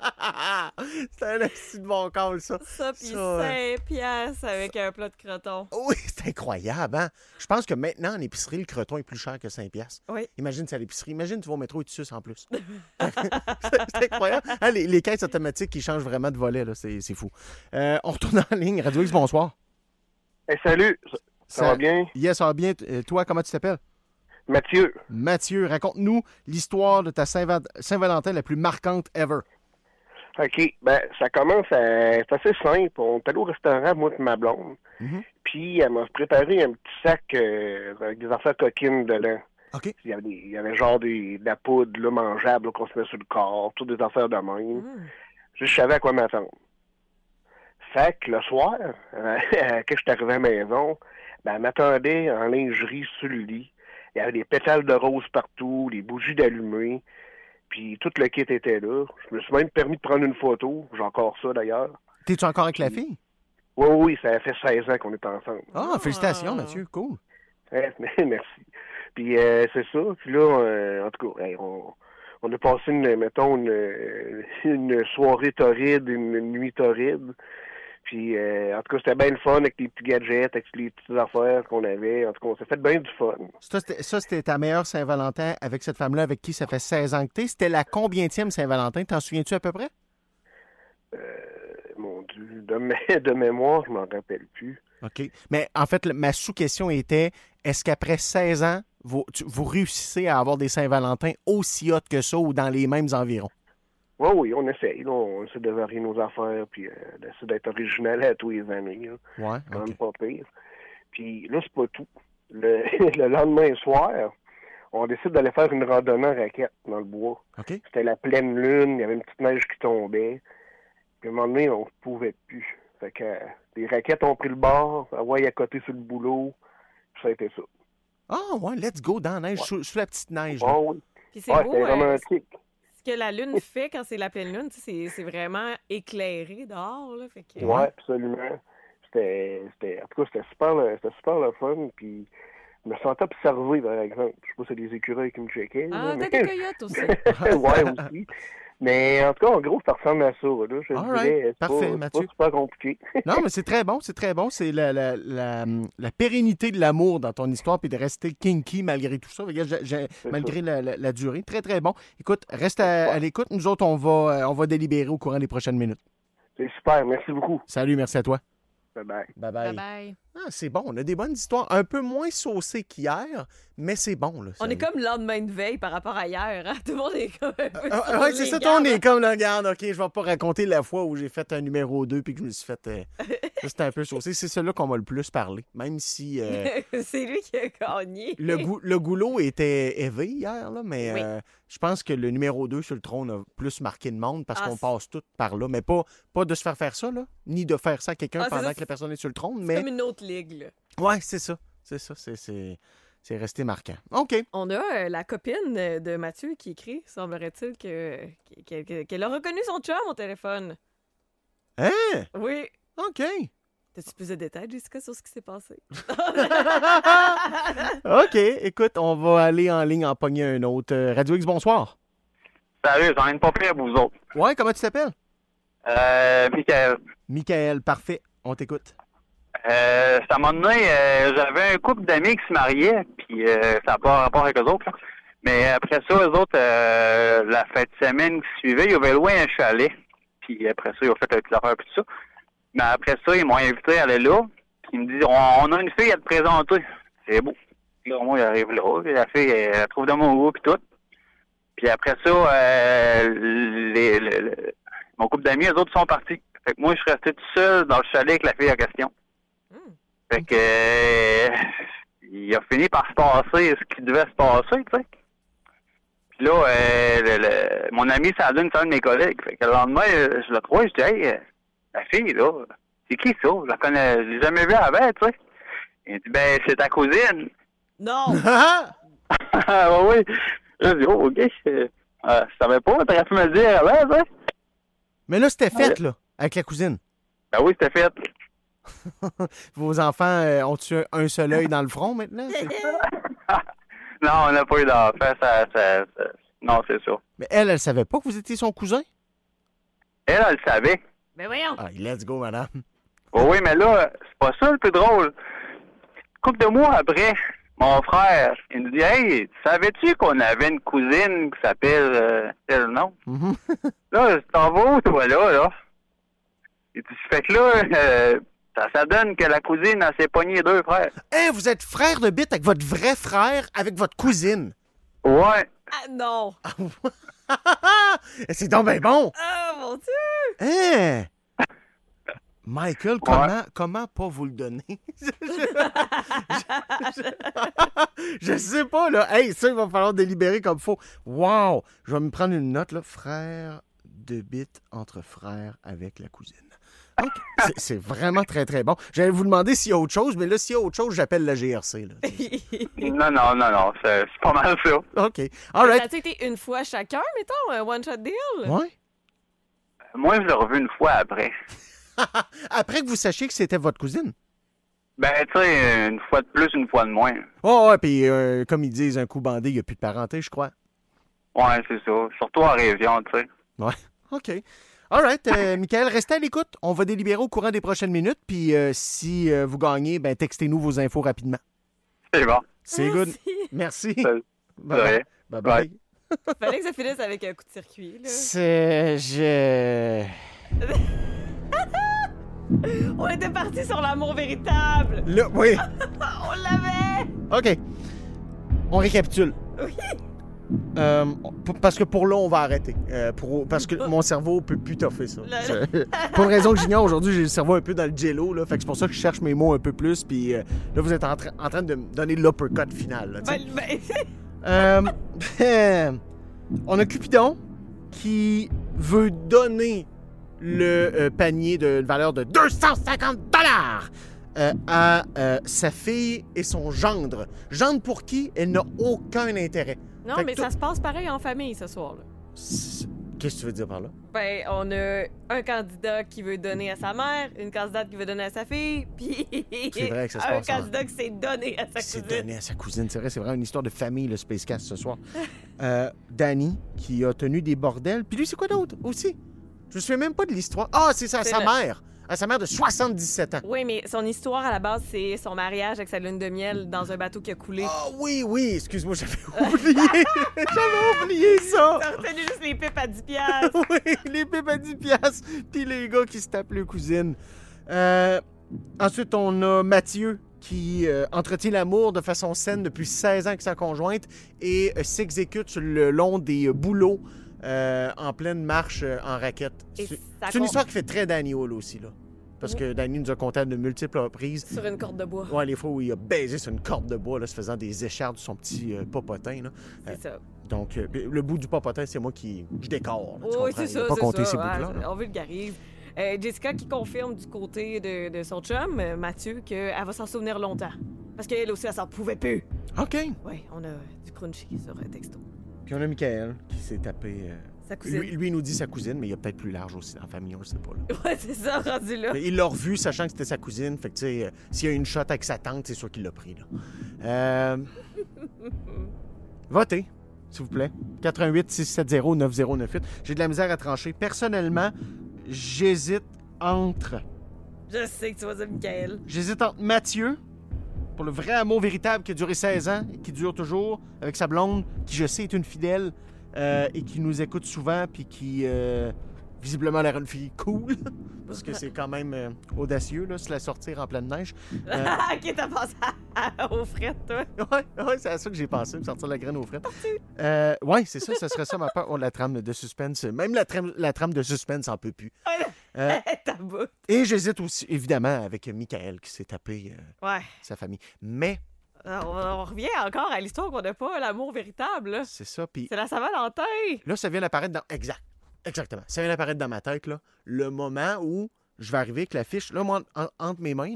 <laughs> c'est un assez de bon call, ça. Ça, puis Ça, ouais. 5 piastres avec un plat de croton. Oui, c'est incroyable, hein? Je pense que maintenant, en épicerie, le croton est plus cher que 5 piastres. Oui. Imagine, c'est à l'épicerie. Imagine, tu vas au métro et tu suces en plus. <laughs> c'est incroyable. Hein, les, les caisses automatiques qui changent vraiment de volet, là, c'est c'est fou. Euh, on retourne en ligne. Radio X, bonsoir. Hey, salut, ça, ça va bien? Yes, ça va bien. Euh, Toi, comment tu t'appelles? Mathieu. Mathieu, raconte-nous l'histoire de ta Saint-Va- Saint-Valentin la plus marquante ever. OK, ben ça commence à... C'est assez simple. On est allé au restaurant, moi et ma blonde. Mhm. Puis elle m'a préparé un petit sac euh, avec des affaires coquines dedans. OK. Il y avait, des- il y avait genre des, de la poudre là, mangeable qu'on se met sur le corps, toutes des affaires de même. Je savais à quoi m'attendre. Fait que le soir, <laughs> euh, quand je suis arrivé à la maison, ben, elle m'attendait en lingerie sur le lit. Il y avait des pétales de rose partout, des bougies d'allumées, puis tout le kit était là. Je me suis même permis de prendre une photo. J'ai encore ça d'ailleurs. T'es-tu encore avec la fille? Oui, oui, ça fait 16 ans qu'on est ensemble. Ah, félicitations, Mathieu. Cool. Ouais, <laughs> merci. Puis euh, c'est ça. Puis là, euh, en tout cas, hey, on, on a passé une, mettons, une, une soirée torride, une nuit torride. Puis euh, en tout cas, c'était bien le fun avec les petits gadgets, avec les petites affaires qu'on avait. En tout cas, on s'est fait bien du fun. Ça, c'était- ta meilleure Saint-Valentin avec cette femme-là avec qui ça fait 16 ans que t'es. C'était la combientième Saint-Valentin? T'en souviens-tu à peu près? Euh, mon Dieu, de, mé- de mémoire, je m'en rappelle plus. OK. Mais en fait, ma sous-question était est-ce qu'après 16 ans, vous, tu- vous réussissez à avoir des Saint-Valentin aussi hautes que ça ou dans les mêmes environs? Oui, oui, on essaye. Là, on essaie de varier nos affaires, puis euh, d'essayer d'être original à tous les années. Là. Ouais, quand OK. même pas pire. Puis là, c'est pas tout. Le, <laughs> le lendemain soir, on décide d'aller faire une randonnée en raquette dans le bois. OK. C'était la pleine lune, il y avait une petite neige qui tombait. Puis à un moment donné, on ne pouvait plus. Fait que euh, les raquettes ont pris le bord, ouais, à côté sur le boulot. Puis ça a été ça. Ah, ouais, let's go dans la neige, sous, sous la petite neige. là. Oh, oui. Puis c'est Ouais, beau, romantique. Ce que la lune fait quand c'est la pleine lune, c'est c'est vraiment éclairé dehors. Là, fait que... Ouais, absolument. C'était, c'était, en tout cas, c'était super, le- c'était super le fun. Puis je me sentais observé, par exemple. Je sais pas si c'est des écureuils qui me checkaient. Ah, là, t'as mais- des coyotes aussi. <laughs> ouais, aussi. Mais en tout cas, en gros, ça ressemble à ça. Là. Je dirais, c'est pas- Parfait, c'est Mathieu. pas super compliqué. <laughs> Non, mais c'est très bon, c'est très bon. C'est la, la, la, la pérennité de l'amour dans ton histoire puis de rester kinky malgré tout ça. C'est malgré la, durée. Très, très bon. Écoute, reste à, à l'écoute. Nous autres, on va, euh, on va délibérer au courant des prochaines minutes. C'est super. Merci beaucoup. Salut, merci à toi. Bye bye. Bye bye. Bye-bye. Ah, c'est bon, on a des bonnes histoires. Un peu moins saucées qu'hier, mais c'est bon. Là, On est comme le lendemain de veille par rapport à hier. Hein? <laughs> Tout le monde est comme un peu Ah, ouais, les c'est ça, on est comme, là, regarde, OK, je vais pas raconter la fois où j'ai fait un numéro 2 puis que je me suis fait... euh, <laughs> C'était un peu saucé. C'est celui-là qu'on m'a le plus parlé, même si... euh, <laughs> c'est lui qui a gagné. Le, gou- le goulot était élevé hier, là, mais Oui. euh, je pense que le numéro 2 sur le trône a plus marqué de monde parce Ah, qu'on c'est- passe tout par là. Mais pas, pas de se faire faire ça, là, ni de faire ça à quelqu'un Ah, c'est pendant ça, que la personne est sur le trône. C'est Mais comme une autre ligue. Là. ouais, c'est ça. C'est ça. C'est, c'est, c'est resté marquant. OK. On a euh, la copine de Mathieu qui écrit, semblerait-il, que- qu'elle a reconnu son chum au téléphone. Hein? Oui. OK. T'as-tu plus de détails, Jessica, sur ce qui s'est passé? <laughs> <laughs> OK. Écoute, on va aller en ligne en pogner un autre. Euh, Radio X, bonsoir. Salut, j'en ai une pas pire pour vous autres. Ouais, comment tu t'appelles? Euh, Michael. Michael, parfait. On t'écoute. Euh, ça m'a donné, euh, j'avais un couple d'amis qui se mariaient, puis euh, ça n'a pas rapport avec eux autres. là. Mais après ça, eux autres, euh, la fête de semaine qui suivait, ils avaient loué un chalet. Puis après ça, ils ont fait un petit affaire puis tout ça. Mais après ça, ils m'ont invité à aller là. Puis ils me disent, on, on a une fille à te présenter. C'est beau. Puis là, moi, j'arrive là. puis la fille, elle, elle trouve de mon goût puis tout. Puis après ça, euh, les, les- les- mon couple d'amis, eux autres sont partis. Fait que moi, je suis resté tout seul dans le chalet avec la fille en question. Fait que euh, il a fini par se passer ce qui devait se passer, tu sais. Puis là, euh, le- le- mon ami, ça a donné un de mes collègues. Fait que le lendemain, je le crois, je dis, hey, la fille, là, c'est qui ça? Je la connais, je l'ai jamais vue avant, tu sais. Il dit, ben, c'est ta cousine. Non! <laughs> ah oui. Là, je dis, oh, OK. Euh, euh, je savais pas, t'aurais pu me le dire avant, tu sais. Mais là, c'était fait, Ouais. là, avec la cousine. Ben oui, c'était fait. <laughs> Vos enfants euh, ont-tu un- un seul œil dans le front maintenant? <laughs> Non, on n'a pas eu d'enfant, ça, ça, ça- Non, c'est ça. Mais elle, elle savait pas que vous étiez son cousin? Elle, elle le savait. Ben voyons. Ah, let's go, madame. Oh oui, mais là, c'est pas ça le plus drôle. Couple de mois après, mon frère, il nous dit Hey, savais-tu qu'on avait une cousine qui s'appelle euh, tel nom? Mhm. <laughs> Là, t'en vas où, toi, là, là? Il dit, fait que là, euh, ça, ça donne que la cousine, elle s'est pognée deux frères. Hein, vous êtes frère de bite avec votre vrai frère, avec votre cousine. Ouais. Ah non. <laughs> C'est donc bien bon. Ah mon Dieu. Hein? Michael, comment, comment pas vous le donner? <laughs> Je sais pas, là. Hey, ça, il va falloir délibérer comme faut. Wow! Je vais me prendre une note, là. Frère de bite entre frères avec la cousine. C'est- vraiment très, très bon. J'allais vous demander s'il y a autre chose, mais là, s'il y a autre chose, j'appelle la GRC. Là. Non, non, non, non, c'est pas mal ça. OK. All right. Ça a été une fois chacun, mettons, un one-shot deal? Ouais. Moi, je l'ai revu une fois après. <laughs> Après que vous sachiez que c'était votre cousine? Ben, tu sais, une fois de plus, une fois de moins. Oh, ouais, puis euh, comme ils disent, un coup bandé, il n'y a plus de parenté, je crois. Ouais, c'est ça. Surtout en région, tu sais. Ouais. OK. All right. euh, Michael, restez à l'écoute. On va délibérer au courant des prochaines minutes. Puis euh, si euh, vous gagnez, ben, textez-nous vos infos rapidement. C'est bon. C'est good. Merci. Bye rien. bye. bye. Fallait que ça finisse avec un coup de circuit. C'est. Je. <laughs> On était parti sur l'amour véritable. Là, oui. <laughs> On l'avait. OK. On récapitule. Oui. Euh, parce que pour là, on va arrêter. Euh, pour, parce que mon cerveau peut plus toffer ça. Pour une raison que j'ignore, aujourd'hui, j'ai le cerveau un peu dans le jello. Là, fait que c'est pour ça que je cherche mes mots un peu plus. Puis euh, là, vous êtes en, train- en train de me donner l'uppercut final. là. Ben, ben, <laughs> on a Cupidon qui veut donner le panier de valeur de 250 dollars à euh, sa fille et son gendre. Gendre pour qui elle n'a aucun intérêt. Non, Fait que mais tout- ça se passe pareil en famille ce soir. Là. Qu'est-ce que tu veux dire par là? Ben, on a un candidat qui veut donner à sa mère, une candidate qui veut donner à sa fille, puis C'est vrai que ça se un passe en- candidat qui s'est donné à sa C'est cousine. donné à sa cousine. C'est vrai, c'est vraiment une histoire de famille, le Spacecast, ce soir. <laughs> Euh, Danny, qui a tenu des bordels. Puis lui, c'est quoi d'autre? Aussi? Je me souviens même pas de l'histoire. Ah, c'est ça, C'est sa le- mère. À sa mère de 77 ans. Oui, mais son histoire à la base, c'est son mariage avec sa lune de miel dans un bateau qui a coulé. Ah oui, oui, excuse-moi, j'avais <laughs> oublié. <laughs> j'avais oublié ça. T'as retenu juste les pipes à 10 piastres. <laughs> oui, les pipes à 10 piastres, puis les gars qui se tapent les cousines. Euh, ensuite, on a Mathieu qui euh, entretient l'amour de façon saine depuis 16 ans avec sa conjointe et euh, s'exécute le long des bouleaux euh, en pleine marche euh, en raquette. Et C'est une histoire qui fait très Danny Hall aussi, là. Parce que Danny nous a conté à de multiples reprises. Sur une corde de bois. Ouais, les fois où il a baisé sur une corde de bois, là, se faisant des échardes de son petit euh, popotin. Là. C'est ça. Donc, le bout du popotin, c'est moi qui je décore. là, Oui, c'est ça. pas compté ces ouais, bouts-là. là. On vulgarise. Euh, Jessica qui confirme du côté de, de son chum, Mathieu, qu'elle va s'en souvenir longtemps. Parce qu'elle aussi, elle s'en pouvait plus. OK. Oui, on a du crunchy sur un texto. Puis on a Michael qui s'est tapé. euh, Sa cousine. Lui, lui, il nous dit sa cousine, mais il y a peut-être plus large aussi dans la famille, on le sait pas. Là. <laughs> Ouais, c'est ça, rendu là. Mais il l'a revu, sachant que c'était sa cousine. Fait que, tu sais, euh, s'il y a une shot avec sa tante, c'est sûr qu'il l'a pris. Là. Euh, Votez, s'il vous plaît. 88 670 9098. J'ai de la misère à trancher. Personnellement, j'hésite entre. Je sais que tu vas dire Michael. J'hésite entre Mathieu, pour le vrai amour véritable qui a duré 16 ans et qui dure toujours, avec sa blonde, qui je sais est une fidèle euh, et qui nous écoute souvent, puis qui euh, visiblement a l'air une fille cool, <laughs> parce que c'est quand même euh, audacieux, là, se la sortir en pleine neige. <laughs> Euh, ok, t'as pensé <laughs> aux frettes, toi. ouais, ouais, c'est à ça que j'ai pensé, me sortir la graine aux frettes. Euh, ouais, c'est ça, ça serait ça ma peur. Oh, la trame de suspense. Même la trame, la trame de suspense en peut plus. Euh, et j'hésite aussi, évidemment, avec Michael qui s'est tapé euh, Ouais. sa famille. Mais On, on revient encore à l'histoire qu'on n'a pas l'amour véritable. c'est ça, puis C'est la Saint-Valentin. Là, ça vient d'apparaître dans. Exact. Exactement. Ça vient d'apparaître dans ma tête, là. Le moment où je vais arriver avec la fiche. Là, moi, en- entre mes mains,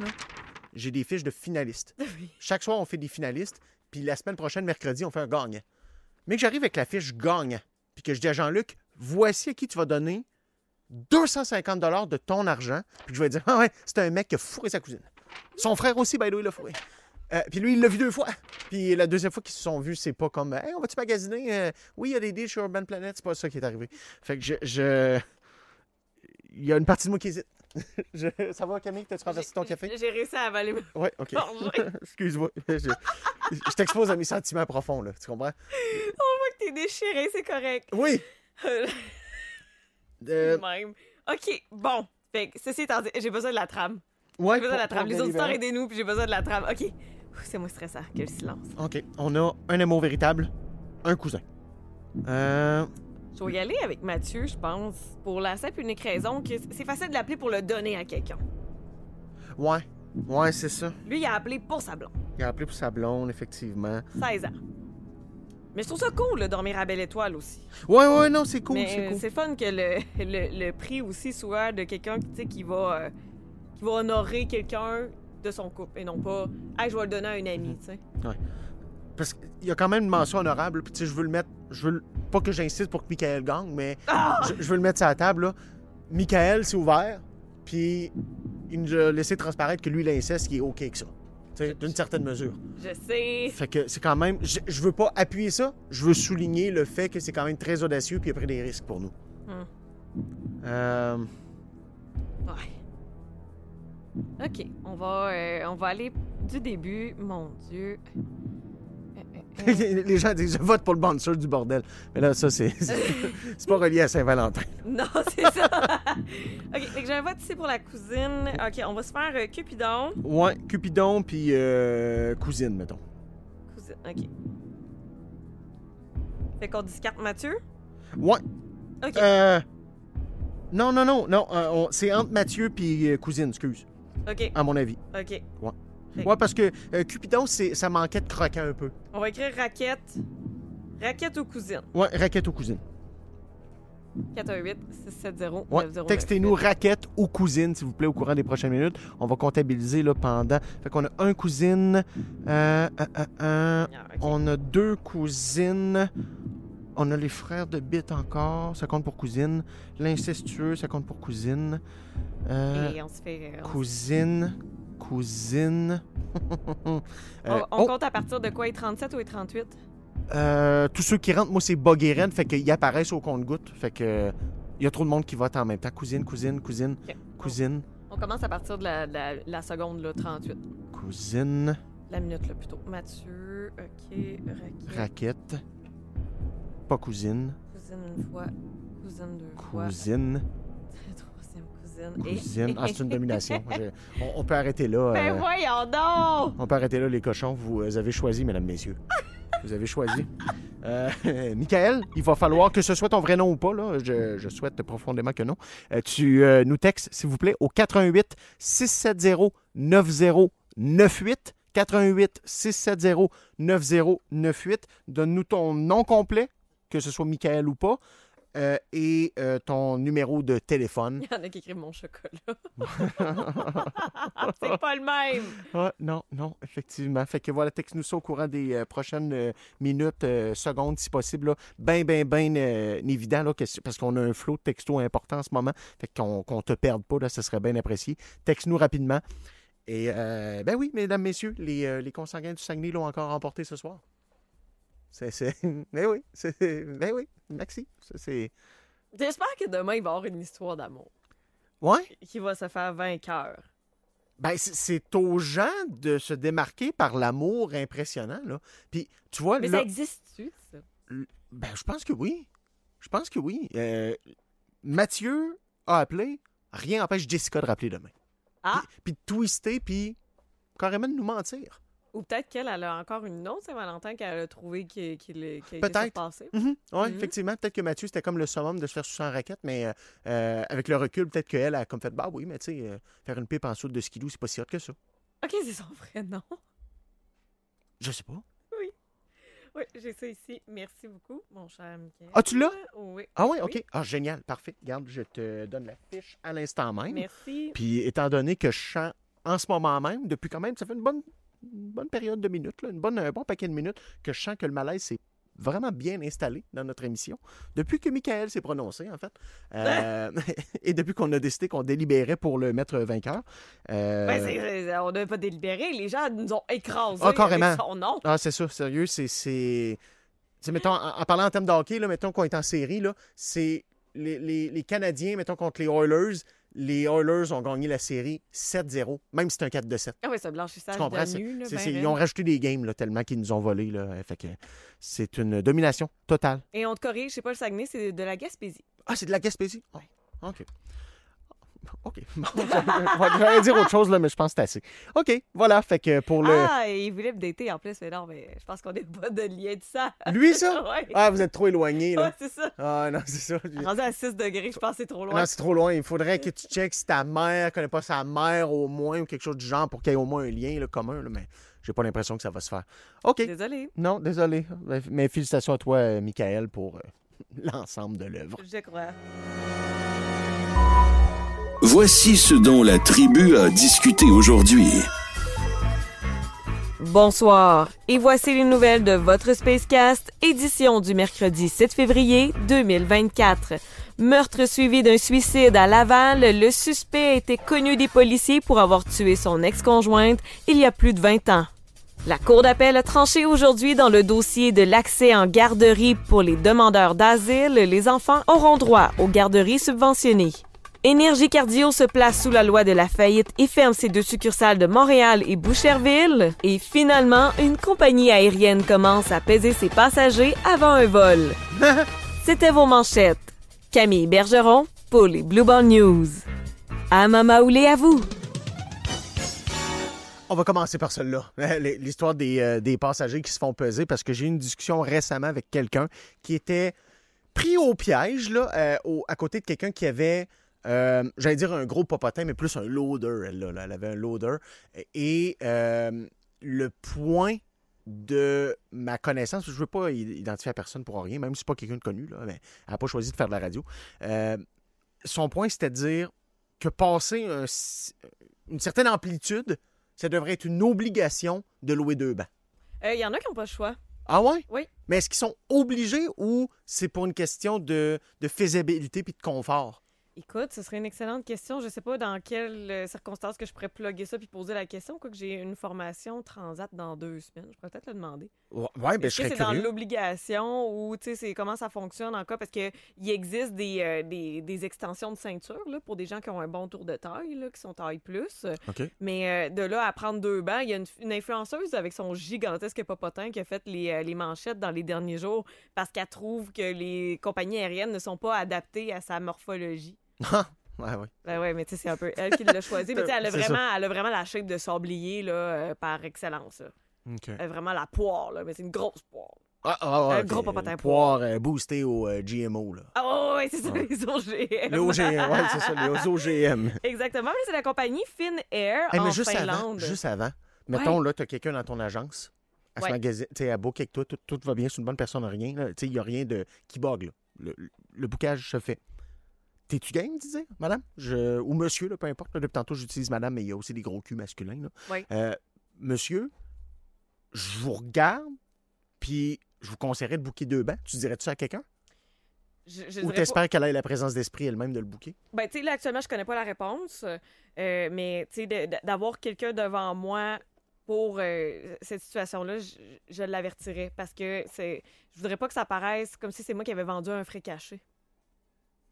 j'ai des fiches de finalistes. <laughs> Chaque soir, on fait des finalistes. Puis la semaine prochaine, mercredi, on fait un gagnant. Mais que j'arrive avec la fiche gagnant. Puis que je dis à Jean-Luc, voici à qui tu vas donner 250 de ton argent, puis je vais dire, <laughs> ah ouais, c'est un mec qui a fourré sa cousine. Son frère aussi, by the way, l'a fourré. Euh, puis lui, il l'a vu deux fois. Puis la deuxième fois qu'ils se sont vus, c'est pas comme Hey, on va-tu magasiner? Euh, oui, il y a des deals sur Urban Planet. C'est pas ça qui est arrivé. Fait que je. je... Il y a une partie de moi qui hésite. <laughs> Je- Ça va, Camille? T'as-tu renversé ton café? J'ai réussi à avaler. Ouais, OK. <laughs> Excuse-moi. Je, je t'expose à mes sentiments profonds, là. Tu comprends? On voit que t'es déchiré, c'est correct. Oui. <laughs> Euh, Même. OK, bon. Fait que ceci étant dit, j'ai besoin de la trame. Ouais, J'ai besoin de la trame. Les auditeurs, délibérer. aidez-nous, puis j'ai besoin de la trame. OK. C'est moins stressant. Quel silence. OK. On a un amour véritable, un cousin. Euh. Je vais y aller avec Mathieu, je pense, pour la simple et unique raison que c'est facile de l'appeler pour le donner à quelqu'un. Ouais. Ouais, c'est ça. Lui, il a appelé pour sa blonde. Il a appelé pour sa blonde, effectivement. 16 ans. Mais je trouve ça cool, de dormir à Belle Étoile aussi. Ouais, ouais, non, c'est cool, c'est cool. c'est fun que le, le, le prix aussi soit de quelqu'un qui va euh, qui va honorer quelqu'un de son couple et non pas hey, je vais le donner à un ami, tu sais. Ouais. Parce qu'il y a quand même une mention honorable, puis tu sais, je veux le mettre. Je veux pas que j'insiste pour que Michael gagne, mais Ah! je, je veux le mettre sur la table, là. Michael, c'est ouvert, puis il nous a laissé transparaître que lui, l'inceste, qui est OK que ça. Tu sais, d'une certaine mesure. Je sais. Fait que c'est quand même. Je, je veux pas appuyer ça, je veux souligner le fait que c'est quand même très audacieux, puis il a pris des risques pour nous. Hum. Euh. Ouais. OK, on va euh, on va aller du début, mon dieu. <laughs> Les gens disent je vote pour le bouncer du bordel. Mais là, ça, c'est. C'est <laughs> c'est pas relié à Saint-Valentin. Non, <laughs> c'est ça. OK, fait que j'ai un vote ici pour la cousine. OK, on va se faire euh, Cupidon. Ouais, Cupidon, puis euh, cousine, mettons. Cousine, OK. Fait qu'on discarte Mathieu? Ouais. OK. Euh, non, non, non, non. euh, on- c'est entre Mathieu puis euh, cousine, excuse. OK. À mon avis. OK. Ouais. Ouais, parce que euh, Cupidon, ça manquait de croquant un peu. On va écrire raquette. Raquette aux cousines. Ouais, raquette ou cousine. 418 670 Ouais, 9098. textez-nous raquette ou cousine, s'il vous plaît, au courant des prochaines minutes. On va comptabiliser là, pendant. Fait qu'on a un cousine. euh, un, un, un. On a deux cousines. On a les frères de bite encore. Ça compte pour cousine. L'incestueux, ça compte pour cousine. Euh, Et on se fait. on Cousine. Cousine. <laughs> On, Euh, on oh, compte à partir de quoi? Les 37 ou les 38? euh, tous ceux qui rentrent, moi, c'est Bug et Ren, fait qu'ils apparaissent au compte-goutte. Fait que. Il y a trop de monde qui vote en même temps. Cousine, cousine, cousine, cousine, On commence à partir de la, de la- la seconde, là, 38. cousine, La minute, là, plutôt. Mathieu, OK, raquette. raquette. Pas cousine, Cousine une fois, cousine deux fois. cousine, <laughs> Troisième cousine. Ah, c'est une domination. <laughs> Je- on, on peut arrêter là. Ben euh, voyons donc! On peut arrêter là, les cochons. Vous euh, avez choisi, mesdames, messieurs. Vous avez choisi. <laughs> Euh, Michael, il va falloir que ce soit ton vrai nom ou pas. Là. Je, je souhaite profondément que non. Euh, tu euh, nous textes, s'il vous plaît, au 88 670 9098. 88 670 9098. Donne-nous ton nom complet, que ce soit Michael ou pas, euh, et euh, ton numéro de téléphone. Il y en a qui écrivent mon chocolat. <laughs> c'est pas le même! Ah, non, non, effectivement. Fait que voilà, texte-nous ça au courant des euh, prochaines minutes, secondes, si possible. là. Ben, ben, ben évident, là, que- parce qu'on a un flot de textos important en ce moment. Fait qu'on qu'on te perde pas, là, ça serait bien apprécié. Texte-nous rapidement. Et, ben oui, mesdames, messieurs, les, les consanguins du Saguenay l'ont encore remporté ce soir. C'est. Ben <laughs> oui, c'est... Ben oui, merci. C'est-. J'espère que demain, il va y avoir une histoire d'amour. Ouais? Qui va se faire vainqueur. Ben, c'est- aux gens de se démarquer par l'amour impressionnant, là. Puis, tu vois, Mais là... ça existe-tu, ça? Ben, je pense que oui. Je pense que oui. Euh, Mathieu a appelé. Rien n'empêche Jessica de rappeler demain. Ah! Puis, puis de twister, puis carrément de nous mentir. Ou peut-être qu'elle elle a encore une autre Saint-Valentin qu'elle a trouvé qui, qui, qui a Peut-être. surpassée. Mhm. Oui, Mhm. effectivement. Peut-être que Mathieu, c'était comme le summum de se faire sucer en raquette, mais euh, euh, avec le recul, peut-être qu'elle a comme fait Bah oui, mais tu sais, euh, faire une pipe en dessous de skidoo, c'est pas si hot que ça. OK, c'est son vrai nom. Je sais pas. Oui. Oui, j'ai ça ici. Merci beaucoup, mon cher Michael. Ah, tu l'as? Oui. Ah oui, OK. Ah, génial. Parfait. Regarde, je te donne la fiche à l'instant même. Merci. Puis étant donné que je chante en ce moment même, depuis quand même, ça fait une bonne, une bonne période de minutes, là, une bonne, un bon paquet de minutes, que je sens que le malaise s'est vraiment bien installé dans notre émission. Depuis que Michael s'est prononcé, en fait. Euh, <laughs> <laughs> et depuis qu'on a décidé qu'on délibérait pour le mettre vainqueur. Euh, Ben, on n'a pas délibéré. Les gens nous ont écrasés Ah, carrément. son nom. Ah, c'est ça, sérieux, c'est. mettons, en, en parlant en termes de hockey, là, mettons qu'on est en série, là, c'est les, les- les Canadiens, mettons, contre les Oilers. Les Oilers ont gagné la série 7-0, même si c'est un 4 de 7. Ah oui, c'est blanchissage Tu comprends? de C'est- nu. là, c'est- ben ils raide. ont rajouté des games là, tellement qu'ils nous ont volé. Là. Fait que c'est une domination totale. Et on te corrige, c'est pas le Saguenay, c'est de la Gaspésie. Ah, c'est de la Gaspésie? Ah, OK. <laughs> OK. J'allais <laughs> dire autre chose, là, mais je pense que c'est assez. OK, voilà. Fait que pour le. Ah, et il voulait me dater en plus, mais non, mais je pense qu'on n'est pas de lien de ça. Lui, <laughs> ça? ouais. Ah, vous êtes trop éloigné, là. c'est ça. Ah, non, c'est ça. Rendu à 6 degrés, je pense que c'est trop loin. Non, c'est trop loin. Il faudrait que tu checkes si ta mère connaît pas sa mère au moins ou quelque chose du genre pour qu'il y ait au moins un lien là, commun. là, mais j'ai pas l'impression que ça va se faire. OK. Désolé. Non, désolé. Mais félicitations à toi, euh, Michael, pour euh, l'ensemble de l'œuvre. Je crois. Voici ce dont la tribu a discuté aujourd'hui. Bonsoir, et voici les nouvelles de votre Spacecast, édition du mercredi 7 février 2024. Meurtre suivi d'un suicide à Laval, le suspect a été connu des policiers pour avoir tué son ex-conjointe il y a plus de 20 ans. La Cour d'appel a tranché aujourd'hui dans le dossier de l'accès en garderie pour les demandeurs d'asile. Les enfants auront droit aux garderies subventionnées. Énergie Cardio se place sous la loi de la faillite et ferme ses deux succursales de Montréal et Boucherville. Et finalement, une compagnie aérienne commence à peser ses passagers avant un vol. <laughs> C'était vos manchettes. Camille Bergeron pour les Blue Ball News. À Mamaoulé à vous. On va commencer par celle-là, <laughs> l'histoire des, euh, des passagers qui se font peser, parce que j'ai eu une discussion récemment avec quelqu'un qui était pris au piège là, euh, au- à côté de quelqu'un qui avait, euh, j'allais dire un gros popotin, mais plus un loader. Elle, là. Elle avait un loader. Et euh, le point de ma connaissance, je ne veux pas identifier la personne pour rien, même si c'est pas quelqu'un de connu, là, mais elle n'a pas choisi de faire de la radio. Euh, son point, c'était de dire que passer un une certaine amplitude, ça devrait être une obligation de louer deux bancs. Il y en a qui n'ont pas le choix. Ah ouais? Oui. Mais est-ce qu'ils sont obligés ou c'est pour une question de, de faisabilité puis de confort? Écoute, ce serait une excellente question. Je sais pas dans quelles euh, circonstances que je pourrais plugger ça puis poser la question. Quoique j'ai une formation transat dans deux semaines. Je pourrais peut-être le demander. Ouais, ben, je Est-ce que serais c'est dans l'obligation ou c'est comment ça fonctionne en cas? Parce que il existe des, euh, des, des extensions de ceinture là, pour des gens qui ont un bon tour de taille là, qui sont taille plus. OK. Mais euh, de là à prendre deux bancs, il y a une, une influenceuse avec son gigantesque popotin qui a fait les, euh, les manchettes dans les derniers jours parce qu'elle trouve que les compagnies aériennes ne sont pas adaptées à sa morphologie. Ouais, ouais. Ben ouais, mais tu sais, c'est un peu elle qui l'a choisi. Mais tu sais, elle, a vraiment- elle a vraiment la shape de sablier là, euh, par excellence. là. OK. Elle a vraiment la poire, là, mais c'est une grosse poire. Ah, ah, ouais, un ok. gros popotin Poire euh, boosté au euh, GMO. Là. Ah ouais, c'est ça, les OGM. Les <laughs> OGM, ouais, c'est ça, les OGM. Exactement, mais c'est la compagnie Finnair Hey, mais en juste avant, Finlande. juste avant, mettons, là, tu as quelqu'un dans ton agence, à ce Ouais. magasin, tu sais, à book avec toi, tout, tout va bien, c'est une bonne personne, rien. là. Tu sais, il n'y a rien de qui bug, là. Le, le bookage se fait. T'es-tu game, disais, madame? Je... Ou monsieur, là, peu importe. là. Depuis tantôt, j'utilise madame, mais il y a aussi des gros culs masculins. Là. Oui. Euh, monsieur, je vous regarde, puis je vous conseillerais de booker deux bancs. Tu dirais-tu ça à quelqu'un? Je, je Ou pas- t'espères qu'elle ait la présence d'esprit elle-même de le booker? Ben, tu sais, là, actuellement, je connais pas la réponse, euh, mais, tu sais, d'avoir quelqu'un devant moi pour euh, cette situation-là, je, je l'avertirais parce que c'est, je voudrais pas que ça paraisse comme si c'est moi qui avais vendu un frais caché.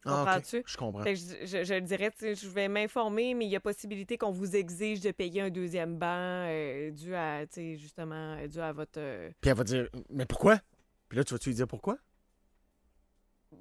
Ah? Je comprends. Fait que je, je- je le dirais, je vais m'informer, mais il y a possibilité qu'on vous exige de payer un deuxième banc euh, dû à, justement, euh, dû à votre... euh, Puis elle va dire, mais pourquoi? Puis là, tu vas-tu lui dire pourquoi?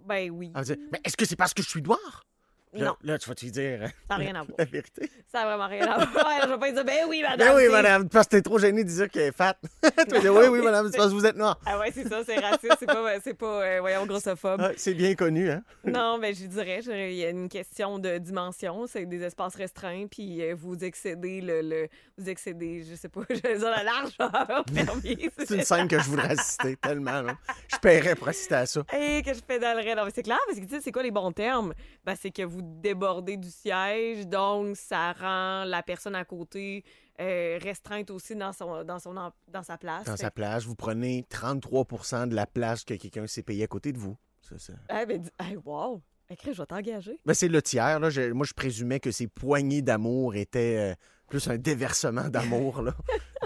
Ben oui. Elle va dire, mais est-ce que c'est parce que je suis noir? Là, Non. là, tu vas-tu dire Ça n'a rien à voir. la vérité? Ça a vraiment rien à voir. Ouais, je vais pas dire, ben oui, madame. Ben oui, madame, parce que t'es trop gêné de dire qu'elle est fat. tu vas dire, oui, oui, madame, c'est parce que vous êtes noir. Ah ouais, c'est ça, c'est raciste, c'est pas, c'est pas euh, voyons, grossophobe. Ah, c'est bien connu, hein? <laughs> Non, ben je dirais, il y a une question de dimension, c'est des espaces restreints, puis euh, vous excédez le, le- vous excédez, je sais pas, <laughs> je vais dire la largeur. <laughs> C'est une scène que je voudrais assister tellement. là. Je paierais pour assister à ça. Et que je pédalerais. Non, mais c'est clair, parce que tu sais, c'est quoi les bons termes? Ben, c'est que vous débordez du siège, donc ça rend la personne à côté euh, restreinte aussi dans, son, dans, son, dans sa place. Dans Fait sa place, vous prenez 33% de la place que quelqu'un s'est payé à côté de vous. Ça, ça. Ah, ben, dis- hey, wow! Je vais t'engager. Ben, c'est le tiers. Là. Je- moi, je présumais que ces poignées d'amour étaient euh, plus un déversement d'amour là,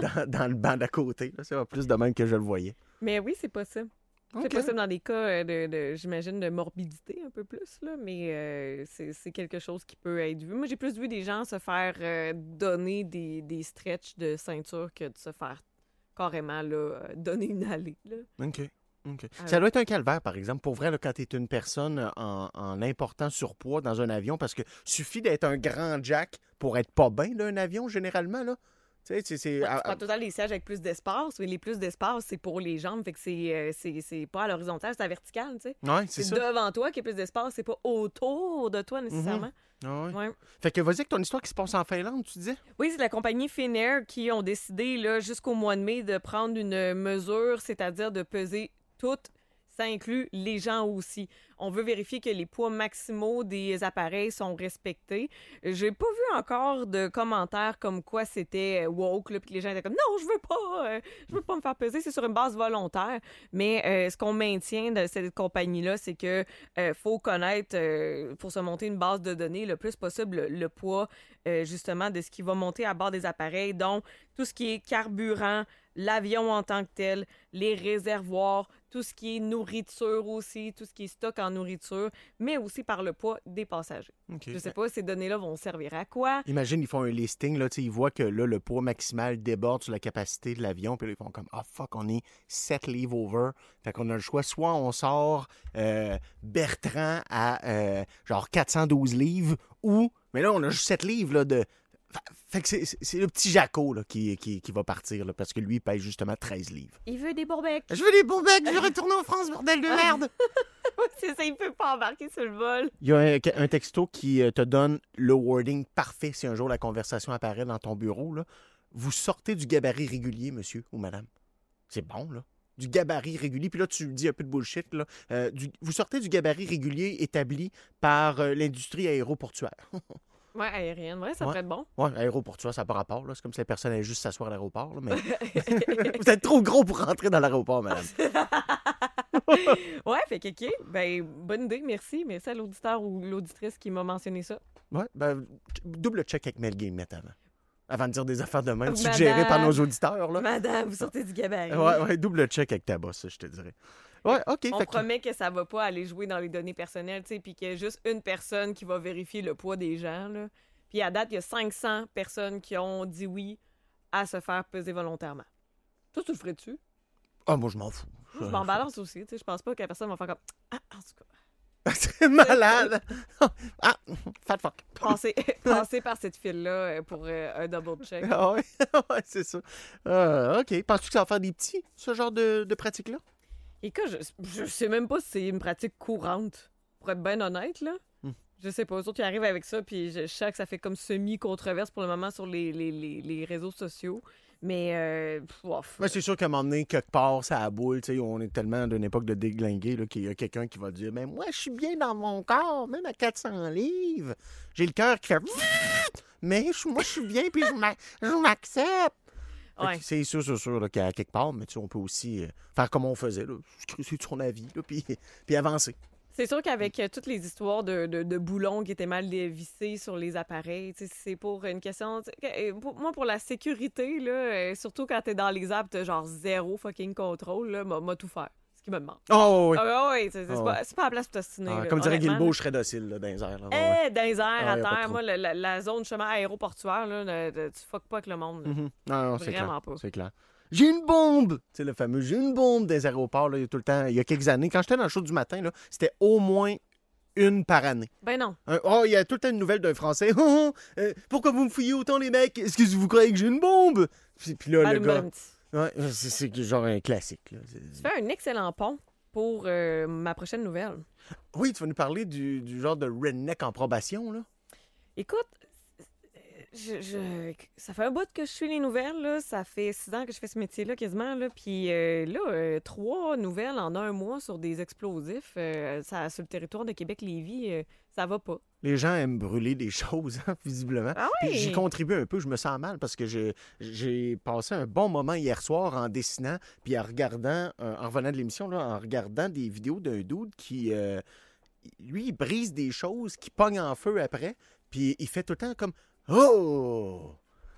<laughs> dans, dans le banc d'à côté. C'est plus de même que je le voyais. Mais oui, c'est possible. C'est possible dans des cas euh, de, de- j'imagine, de morbidité un peu plus, là, mais euh, c'est quelque chose qui peut être vu. Moi, j'ai plus vu des gens se faire euh, donner des, des stretches de ceinture que de se faire carrément là, donner une allée. Là. OK. Ah Ça doit être un calvaire, par exemple, pour vrai, là, quand tu es une personne en, en important surpoids dans un avion, parce que suffit d'être un grand jack pour être pas bien, là, un avion, généralement. Là. Tu sais, c'est-. Ouais, tu prends tout le temps les sièges avec plus d'espace, mais les plus d'espace, c'est pour les jambes, fait que c'est euh, c'est- c'est pas à l'horizontale, c'est à la verticale, tu sais. Ouais, c'est ça. devant toi qu'il y a plus d'espace, c'est pas autour de toi nécessairement. Ah ouais. Ouais. Fait que vas-y avec ton histoire qui se passe en Finlande, tu disais? Oui, c'est la compagnie Finnair qui ont décidé là, jusqu'au mois de mai de prendre une mesure, c'est-à-dire de peser toutes. Ça inclut les gens aussi. On veut vérifier que les poids maximaux des appareils sont respectés. J'ai pas vu encore de commentaires comme quoi c'était woke, puis les gens étaient comme non, je veux pas, euh, je veux pas me faire peser. C'est sur une base volontaire. Mais euh, ce qu'on maintient de cette compagnie-là, c'est que euh, faut connaître, pour se monter une base de données le plus possible, le, le poids justement de ce qui va monter à bord des appareils, donc tout ce qui est carburant, l'avion en tant que tel, les réservoirs, tout ce qui est nourriture aussi, tout ce qui est stock en nourriture, mais aussi par le poids des passagers. OK. Je sais pas, ces données-là vont servir à quoi? Imagine, ils font un listing, là, ils voient que là, le poids maximal déborde sur la capacité de l'avion, puis là, ils font comme, ah fuck, on est 7 livres over. Fait qu'on a le choix, soit on sort euh, Bertrand à euh, genre 412 livres, ou, mais là, on a juste 7 livres là, de. Fa- Fait que c'est- le petit Jaco là, qui, qui, qui va partir, là, parce que lui, il pèse justement 13 livres. Il veut des bourbecs. Je veux des bourbecs, je veux retourner en France, bordel de merde! <laughs> c'est ça, il peut pas embarquer sur le vol. Il y a un, un texto qui euh, te donne le wording parfait si un jour la conversation apparaît dans ton bureau. Là. Vous sortez du gabarit régulier, monsieur ou madame. C'est bon, là. Du gabarit régulier. Puis là, tu dis un peu de bullshit. Là. Euh, du- vous sortez du gabarit régulier établi par euh, l'industrie aéroportuaire. <laughs> Ouais, aérienne, ouais, ça Ouais. pourrait être bon. ouais, aéroportuaire, ça n'a pas rapport. là. C'est comme si la personne allait juste s'asseoir à l'aéroport. là, Mais... <laughs> <laughs> vous êtes trop gros pour rentrer dans l'aéroport, madame. <laughs> ouais, fait que, OK, ben, bonne idée, merci. Merci à l'auditeur ou l'auditrice qui m'a mentionné ça. Ouais, ben, double check avec Mel Guillemette avant. Avant de dire des affaires de même Madame. suggérées par nos auditeurs. Là. Madame, vous sortez du gabarit. Ouais, ouais, double check avec ta boss, je te dirais. Ouais, OK. On fait que- promet que ça va pas aller jouer dans les données personnelles, tu sais, puis qu'il y a juste une personne qui va vérifier le poids des gens, là. Puis à date, il y a 500 personnes qui ont dit oui à se faire peser volontairement. Toi, tu le ferais-tu? Ah, moi, je m'en fous. Je m'en balance aussi, tu sais. Je pense pas que la personne va faire comme... Ah, en tout cas, <laughs> C'est malade. <laughs> ah, fat fuck. <laughs> passer par cette file-là euh, pour euh, un double check. Ah ouais, ouais, c'est ça. Euh, OK. Penses-tu que ça va faire des petits, ce genre de, de pratique-là? Écoute, je, je sais même pas si c'est une pratique courante. Pour être bien honnête, là. Hmm. Je sais pas. Eux autres, ils arrivent avec ça, puis je, je sais que ça fait comme semi-controverse pour le moment sur les, les, les, les réseaux sociaux. Mais, euh, pff. Mais c'est sûr qu'à un moment donné, quelque part, ça a boule. tu sais, On est tellement d'une époque de déglinguer là, qu'il y a quelqu'un qui va dire Mais moi, je suis bien dans mon corps, même à 400 livres. J'ai le cœur qui fait <laughs> Mais moi, je suis bien, puis je m'accepte. Ouais. C'est sûr, sûr qu'à quelque part, mais tu sais, on peut aussi euh, faire comme on faisait, <laughs> c'est son avis, là, puis, <laughs> puis avancer. C'est sûr qu'avec euh, toutes les histoires de, de, de boulons qui étaient mal vissés sur les appareils, c'est pour une question. euh, pour- moi, pour la sécurité, là, euh, surtout quand t'es dans les apps, t'as genre zéro fucking contrôle, m'a tout faire. Qui me demande. Oh, oui. Ah, ouais, c'est c'est pas, c'est la place pour t'ostiner. Ah, comme dirait Guilbeault, je serais docile là, dans les airs. là. Eh, dans les airs, Ah, à terre, moi, la, zone chemin aéroportuaire, là, le- le- tu fuck pas avec le monde. Mhm. Non, non, c'est Vraiment clair. pas. C'est clair. J'ai une bombe! Tu sais, le fameux j'ai une bombe des aéroports, là, il y a tout le temps. Il y a quelques années, quand j'étais dans le show du matin, là, c'était au moins une par année. Ben non. Un- oh, il y a tout le temps une nouvelle d'un Français. Oh, <laughs> oh, euh, pourquoi vous me fouillez autant, les mecs? Est-ce que vous croyez que j'ai une bombe? Puis, puis là, le gars. Ouais, c'est genre un classique. là. Tu fais un excellent pont pour euh, ma prochaine nouvelle. Oui, tu vas nous parler du, du genre de redneck en probation, là. Écoute, je, je- ça fait un bout que je suis les nouvelles. Là. Ça fait six ans que je fais ce métier-là quasiment. Là. Puis euh, là, euh, trois nouvelles en un mois sur des explosifs euh, ça, sur le territoire de Québec-Lévis, Ça va pas. Les gens aiment brûler des <laughs> choses, hein, visiblement. Ah oui? J'y contribue un peu, je me sens mal parce que j'ai- passé un bon moment hier soir en dessinant, puis en regardant, euh, en revenant de l'émission, en regardant des vidéos d'un dude qui, euh, lui, il brise des choses, qui pogne en feu après, puis il fait tout le temps comme Oh!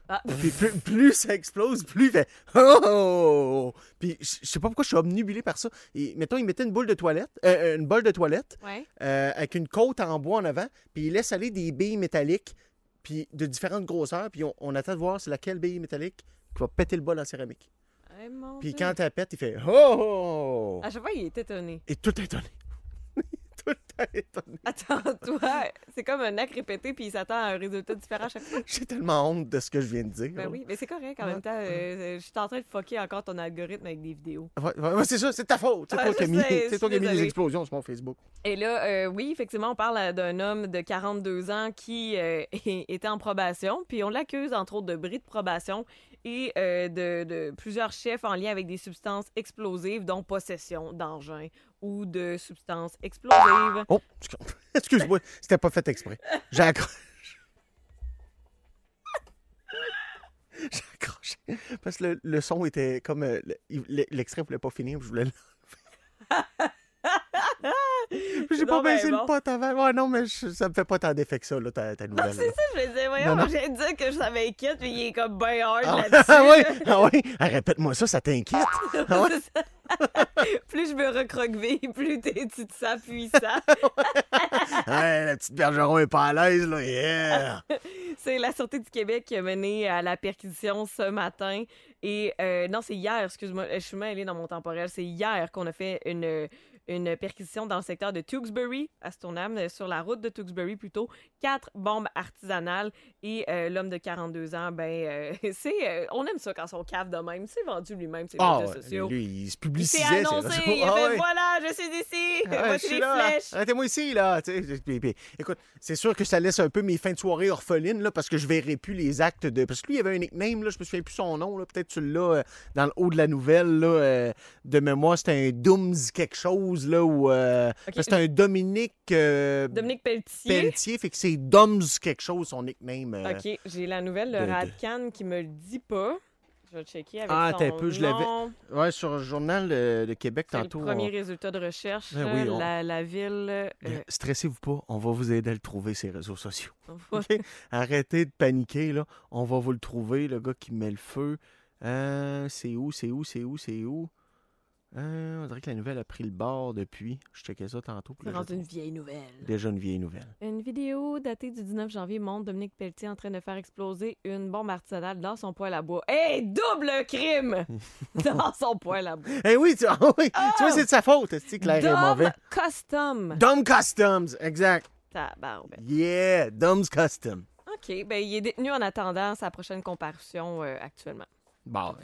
Ah. <laughs> Puis plus, plus ça explose, plus il fait Oh! Puis je sais pas pourquoi je suis obnubilé par ça. Et, mettons, il mettait une boule de toilette, euh, une bolle de toilette, Ouais. euh, avec une côte en bois en avant, puis il laisse aller des billes métalliques, puis de différentes grosseurs, puis on, on attend de voir c'est laquelle bille métallique qui va péter le bol en céramique. Eh, Puis Dieu. quand elle pète, il fait Oh! À chaque fois, il est étonné. Et tout étonné. Tout étonné. Attends, toi, c'est comme un acte répété, puis il s'attend à un résultat différent à chaque fois. J'ai tellement honte de ce que je viens de dire. Ben oui, mais c'est correct en même temps. euh, je suis en train de fucker encore ton algorithme avec des vidéos. Ouais, ouais, ouais, c'est ça, c'est ta faute. C'est Ah, toi qui as mis, c'est toi qui mis les explosions sur mon Facebook. Et là, euh, oui, effectivement, on parle euh, d'un homme de 42 ans qui euh, <laughs> était en probation, puis on l'accuse, entre autres, de bris de probation et euh, de, de plusieurs chefs en lien avec des substances explosives, dont possession d'engins ou de substances explosives. Oh, excuse- <laughs> excuse-moi, c'était pas fait exprès. J'ai accroché. <laughs> Parce que le, le son était comme. euh, L'extrait voulait pas finir, je voulais le. <laughs> <laughs> J'ai pas baissé bon. le pot avant. Ouais, non, mais je- ça me fait pas tant d'effet que ça, là, ta, ta nouvelle. c'est ça, je me disais, voyons, j'ai dit que ça m'inquiète, puis il est comme bien hard Ah, là-dessus. <laughs> ah oui, ah oui. Ah, Répète-moi ça, ça t'inquiète. <laughs> Ah ouais? Plus je me recroqueville, plus t'es- tu te sens puissant. Ouais, la petite Bergeron est pas à l'aise, là. Yeah! C'est la Sûreté du Québec qui a mené à la perquisition ce matin. Et euh, non, c'est hier, excuse-moi, je suis mêlée dans mon temporel. C'est hier qu'on a fait une, une perquisition dans le secteur de Tewksbury, à Stoneham, sur la route de Tewksbury plutôt. Quatre bombes artisanales. Et euh, l'homme de 42 ans, ben, euh, <laughs> c'est, euh, on aime ça quand son cave de même. C'est vendu lui-même sur les Ah, réseaux ouais, sociaux. lui, il se Il s'est publicisait. ses annoncé, il a Ah fait ouais. voilà, je suis ici, Ah, je voici les là. flèches. Arrêtez-moi ici, là. écoute, c'est sûr que ça laisse un peu mes fins de soirée orphelines, là, parce que je verrai plus les actes de. Parce que lui, il avait un nickname, là, je me souviens plus son nom, là. Peut-être tu l'as euh, dans le haut de la nouvelle, là. euh, de mémoire, c'était un Dooms quelque chose, là, ou. euh. C'était un Dominique. euh, Dominique Pelletier. Pelletier, fait que c'est Doms quelque chose, son nickname. euh. OK, j'ai la nouvelle de de- Radcan qui me le dit pas. Je vais checker avec Ah, son un peu, je l'avais. Ouais, sur le journal euh, de Québec C'est tantôt. le premier on- résultat de recherche. Ben oui, on- la, la ville... euh, Stressez-vous pas, on va vous aider à le trouver, ces réseaux sociaux. <laughs> Arrêtez de paniquer, là. On va vous le trouver, le gars qui met le feu. Euh, c'est où, c'est où, c'est où, c'est où? Euh, on dirait que la nouvelle a pris le bord depuis. Je checkais ça tantôt. C'est rendu une vieille nouvelle. Déjà une vieille nouvelle. Une vidéo datée du 19 janvier montre Dominique Pelletier en train de faire exploser une bombe artisanale dans son poêle à bois. Hey, double crime! <laughs> dans son poêle à bois. Eh oui, tu, <laughs> ah oui, tu vois, c'est de sa faute, c'est que l'air est Dom mauvais? Custom. Dom Customs, exact. Tabarouette. Yeah, Dom's Custom. OK, ben il est détenu en attendant sa prochaine comparution euh, actuellement. Bon,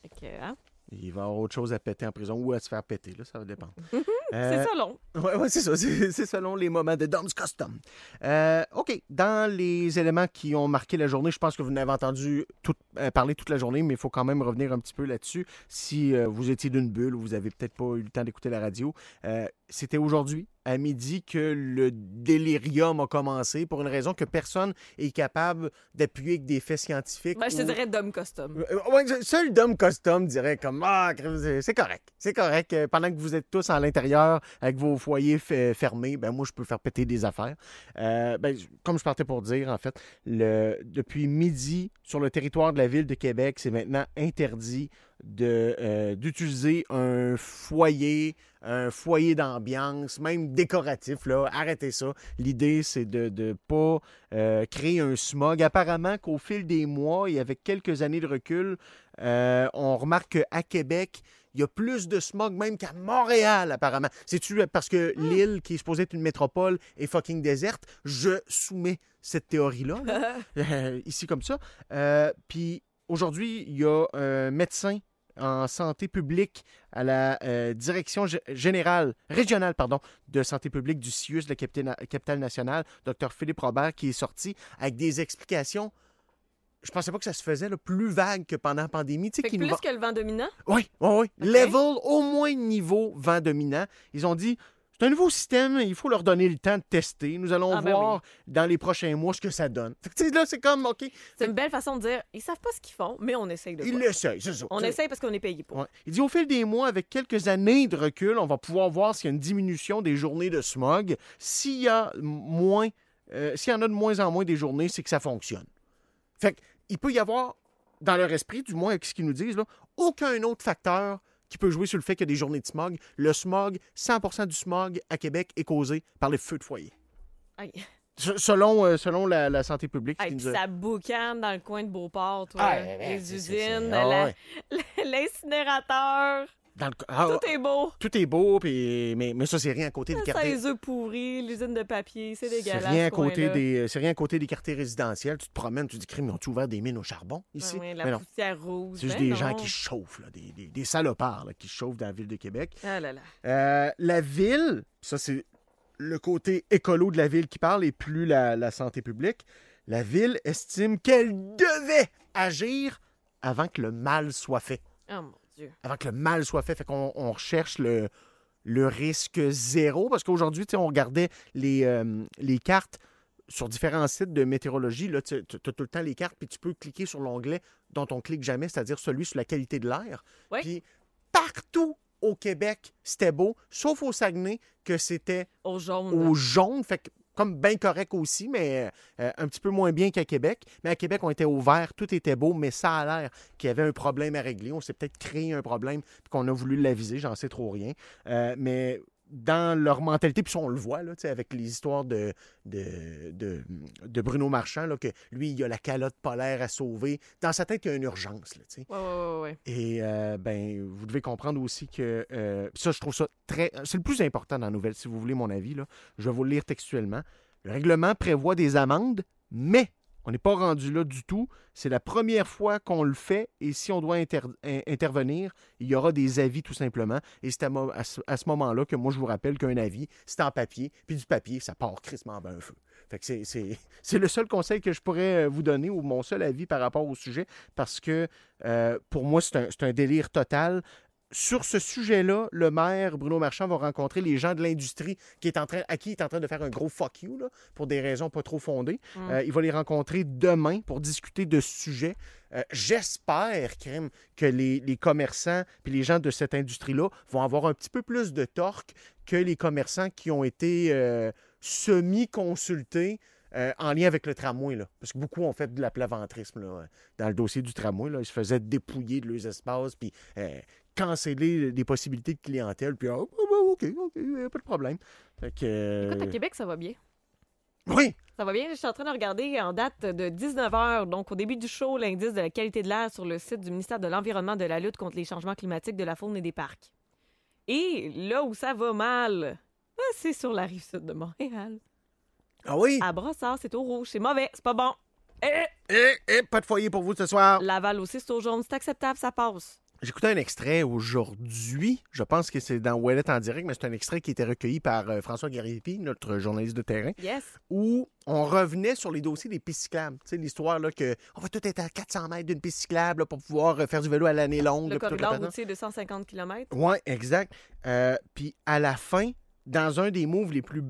Fait que, hein? Il va avoir autre chose à péter en prison ou à se faire péter, là, ça va dépendre. <laughs> C'est Euh, ça long. Oui, ouais, c'est ça. <laughs> C'est selon les moments de Dom's Custom. Euh, OK. Dans les éléments qui ont marqué la journée, je pense que vous n'avez entendu tout- euh, parler toute la journée, mais il faut quand même revenir un petit peu là-dessus. Si vous étiez d'une bulle ou vous avez peut-être pas eu le temps d'écouter la radio, c'était aujourd'hui, à midi, que le délirium a commencé pour une raison que personne est capable d'appuyer avec des faits scientifiques. Ben, je te ou- dirais Dom Custom. euh, ouais, seul Dom Custom dirait comme Ah, c'est correct. C'est correct. Euh, Pendant que vous êtes tous à l'intérieur avec vos foyers fe- fermés, ben moi, je peux faire péter des affaires. Euh, ben, comme je partais pour dire, en fait, le, depuis midi, sur le territoire de la ville de Québec, c'est maintenant interdit de, euh, d'utiliser un foyer, un foyer d'ambiance, même décoratif. Là. Arrêtez ça. L'idée, c'est de ne pas euh, créer un smog. Apparemment qu'au fil des mois et avec quelques années de recul, euh, on remarque qu'à Québec, il y a plus de smog même qu'à Montréal, apparemment. C'est-tu parce que l'île, qui est supposée être une métropole, est fucking déserte? Je soumets cette théorie-là, là, <laughs> ici comme ça. Puis aujourd'hui, il y a un médecin en santé publique à la euh, direction gé- générale, régionale, pardon, de santé publique du CIUS la capitale, capitale nationale, Dr Philippe Robert, qui est sorti avec des explications. Je pensais pas que ça se faisait là, plus vague que pendant la pandémie. Tu sais, nous plus va- que le vent dominant? oui, oui, oui. Level, au moins niveau vent dominant. Ils ont dit, C'est un nouveau système, il faut leur donner le temps de tester. Nous allons Ah, ben voir dans les prochains mois ce que ça donne. Fait que, là, c'est comme, OK. C'est une belle façon de dire, ils savent pas ce qu'ils font, mais on essaye de Ils l'essayent, c'est ça. On essaye parce qu'on est payé pour. Ouais. Il dit au fil des mois, avec quelques années de recul, on va pouvoir voir s'il y a une diminution des journées de smog. S'il y a moins, euh, s'il y en a de moins en moins des journées, c'est que ça fonctionne. Fait il peut y avoir, dans leur esprit, du moins avec ce qu'ils nous disent, là, aucun autre facteur qui peut jouer sur le fait qu'il y a des journées de smog. Le smog, 100 du smog à Québec est causé par les feux de foyer. Aïe. Selon, euh, selon la, la santé publique. ce Hey, puis nous a- ça boucane dans le coin de Beauport, toi. Ah, ouais, ouais, les usines, ah, <laughs> l'incinérateur. Dans le- ah, Tout est beau. Tout est beau, puis- mais, mais ça, c'est rien à côté de Ça, quartier. les œufs pourris, l'usine de papier, c'est C'est dégueulasse. rien, à côté des, c'est rien à côté des quartiers résidentiels. Tu te promènes, tu te dis, crime, ils ont ouvert des mines au charbon ici? Ah oui, la poussière rouge. C'est juste ben des gens qui chauffent, là, des, des- des salopards là, qui chauffent dans la ville de Québec. Ah là là. Euh, la ville, ça c'est le côté écolo de la ville qui parle et plus la, la santé publique. La ville estime qu'elle devait agir avant que le mal soit fait. Oh mon Dieu. Avant que le mal soit fait. Fait qu'on on recherche le, le risque zéro. Parce qu'aujourd'hui, on regardait les, euh, les cartes sur différents sites de météorologie. Là, tu as tout le temps les cartes, puis tu peux cliquer sur l'onglet dont on clique jamais, c'est-à-dire celui sur la qualité de l'air. Puis partout au Québec, c'était beau, sauf au Saguenay, que c'était au jaune. Au jaune, fait que comme bien correct aussi, mais euh, un petit peu moins bien qu'à Québec. Mais à Québec, on était au vert, tout était beau, mais ça a l'air qu'il y avait un problème à régler. On s'est peut-être créé un problème, qu'on a voulu l'aviser, j'en sais trop rien. Euh, mais dans leur mentalité, puis ça, on le voit là, avec les histoires de, de, de, de Bruno Marchand, là, que lui, il a la calotte polaire à sauver. Dans sa tête, il y a une urgence. Là, ouais, ouais. Et euh, ben, vous devez comprendre aussi que euh, ça, je trouve ça très. C'est le plus important dans la nouvelle, si vous voulez mon avis. Là. Je vais vous le lire textuellement. Le règlement prévoit des amendes, mais on n'est pas rendu là du tout. C'est la première fois qu'on le fait et si on doit inter- in- intervenir, il y aura des avis tout simplement. Et c'est à, ce, moment-là que moi, je vous rappelle qu'un avis, c'est en papier, puis du papier, ça part crissement ben un feu. <laughs> C'est- le seul conseil que je pourrais euh, vous donner ou mon seul avis par rapport au sujet parce que euh, pour moi, c'est un délire total. Sur ce sujet-là, le maire Bruno Marchand va rencontrer les gens de l'industrie qui est en train, à qui il est en train de faire un gros fuck you là, pour des raisons pas trop fondées. Mm. Euh, il va les rencontrer demain pour discuter de ce sujet. Euh, J'espère, Crème, que les, les commerçants puis les gens de cette industrie-là vont avoir un petit peu plus de torque que les commerçants qui ont été euh, semi-consultés euh, en lien avec le tramway. Là. Parce que beaucoup ont fait de la plaventrisme là, dans le dossier du tramway. Là. Ils se faisaient dépouiller de leurs espaces puis euh, canceller des possibilités de clientèle. Puis, ah, ah, ben, OK, OK, pas de problème. Fait que, euh, Écoute, à Québec, ça va bien. Oui! Ça va bien. Je suis en train de regarder en date de 19h, donc au début du show, l'indice de la qualité de l'air sur le site du ministère de l'Environnement de la lutte contre les changements climatiques de la faune et des parcs. Et là où ça va mal, ben, c'est sur la rive sud de Montréal. Ah oui? À Brossard, c'est au rouge. C'est mauvais. C'est pas bon. Eh, Eh, eh, pas de foyer pour vous ce soir. Laval aussi, c'est au jaune. C'est acceptable, ça passe. J'écoutais un extrait aujourd'hui. Je pense que c'est dans Ouellet en direct, mais c'est un extrait qui était recueilli par euh, François Garipi, notre journaliste de terrain, Yes. où on revenait sur les dossiers des pistes cyclables. Tu sais, l'histoire là, que on va tout être à 400 mètres d'une piste cyclable là, pour pouvoir euh, faire du vélo à l'année longue. Le là, corridor routier de 150 km. Oui, exact. Euh, Puis à la fin, dans un des moves les plus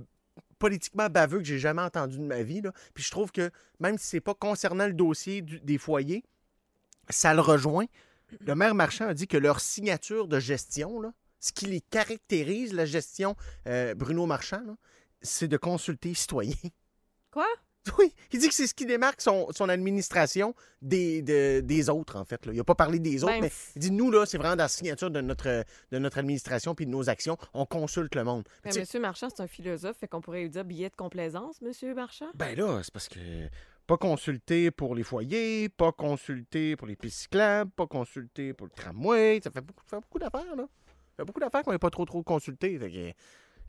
politiquement baveux que j'ai jamais entendu de ma vie, puis je trouve que même si c'est pas concernant le dossier des foyers, ça le rejoint. Le maire Marchand a dit que leur signature de gestion, ce qui les caractérise, la gestion euh, Bruno Marchand, c'est de consulter citoyens. Quoi? <laughs> Oui, il dit que c'est ce qui démarque son, son administration des, de- des autres, en fait. là. Il n'a pas parlé des autres, Ben, mais il dit, nous, là, c'est vraiment dans la signature de notre, de notre administration puis de nos actions. On consulte le monde. Ben, Monsieur Marchand, c'est un philosophe, fait qu'on pourrait lui dire billet de complaisance, Monsieur Marchand? Ben là, c'est parce que pas consulté pour les foyers, pas consulté pour les pistes cyclables, pas consulté pour le tramway. Ça fait beaucoup, ça fait beaucoup d'affaires, là. Ça fait beaucoup d'affaires qu'on n'est pas trop, trop consulté. Fait que,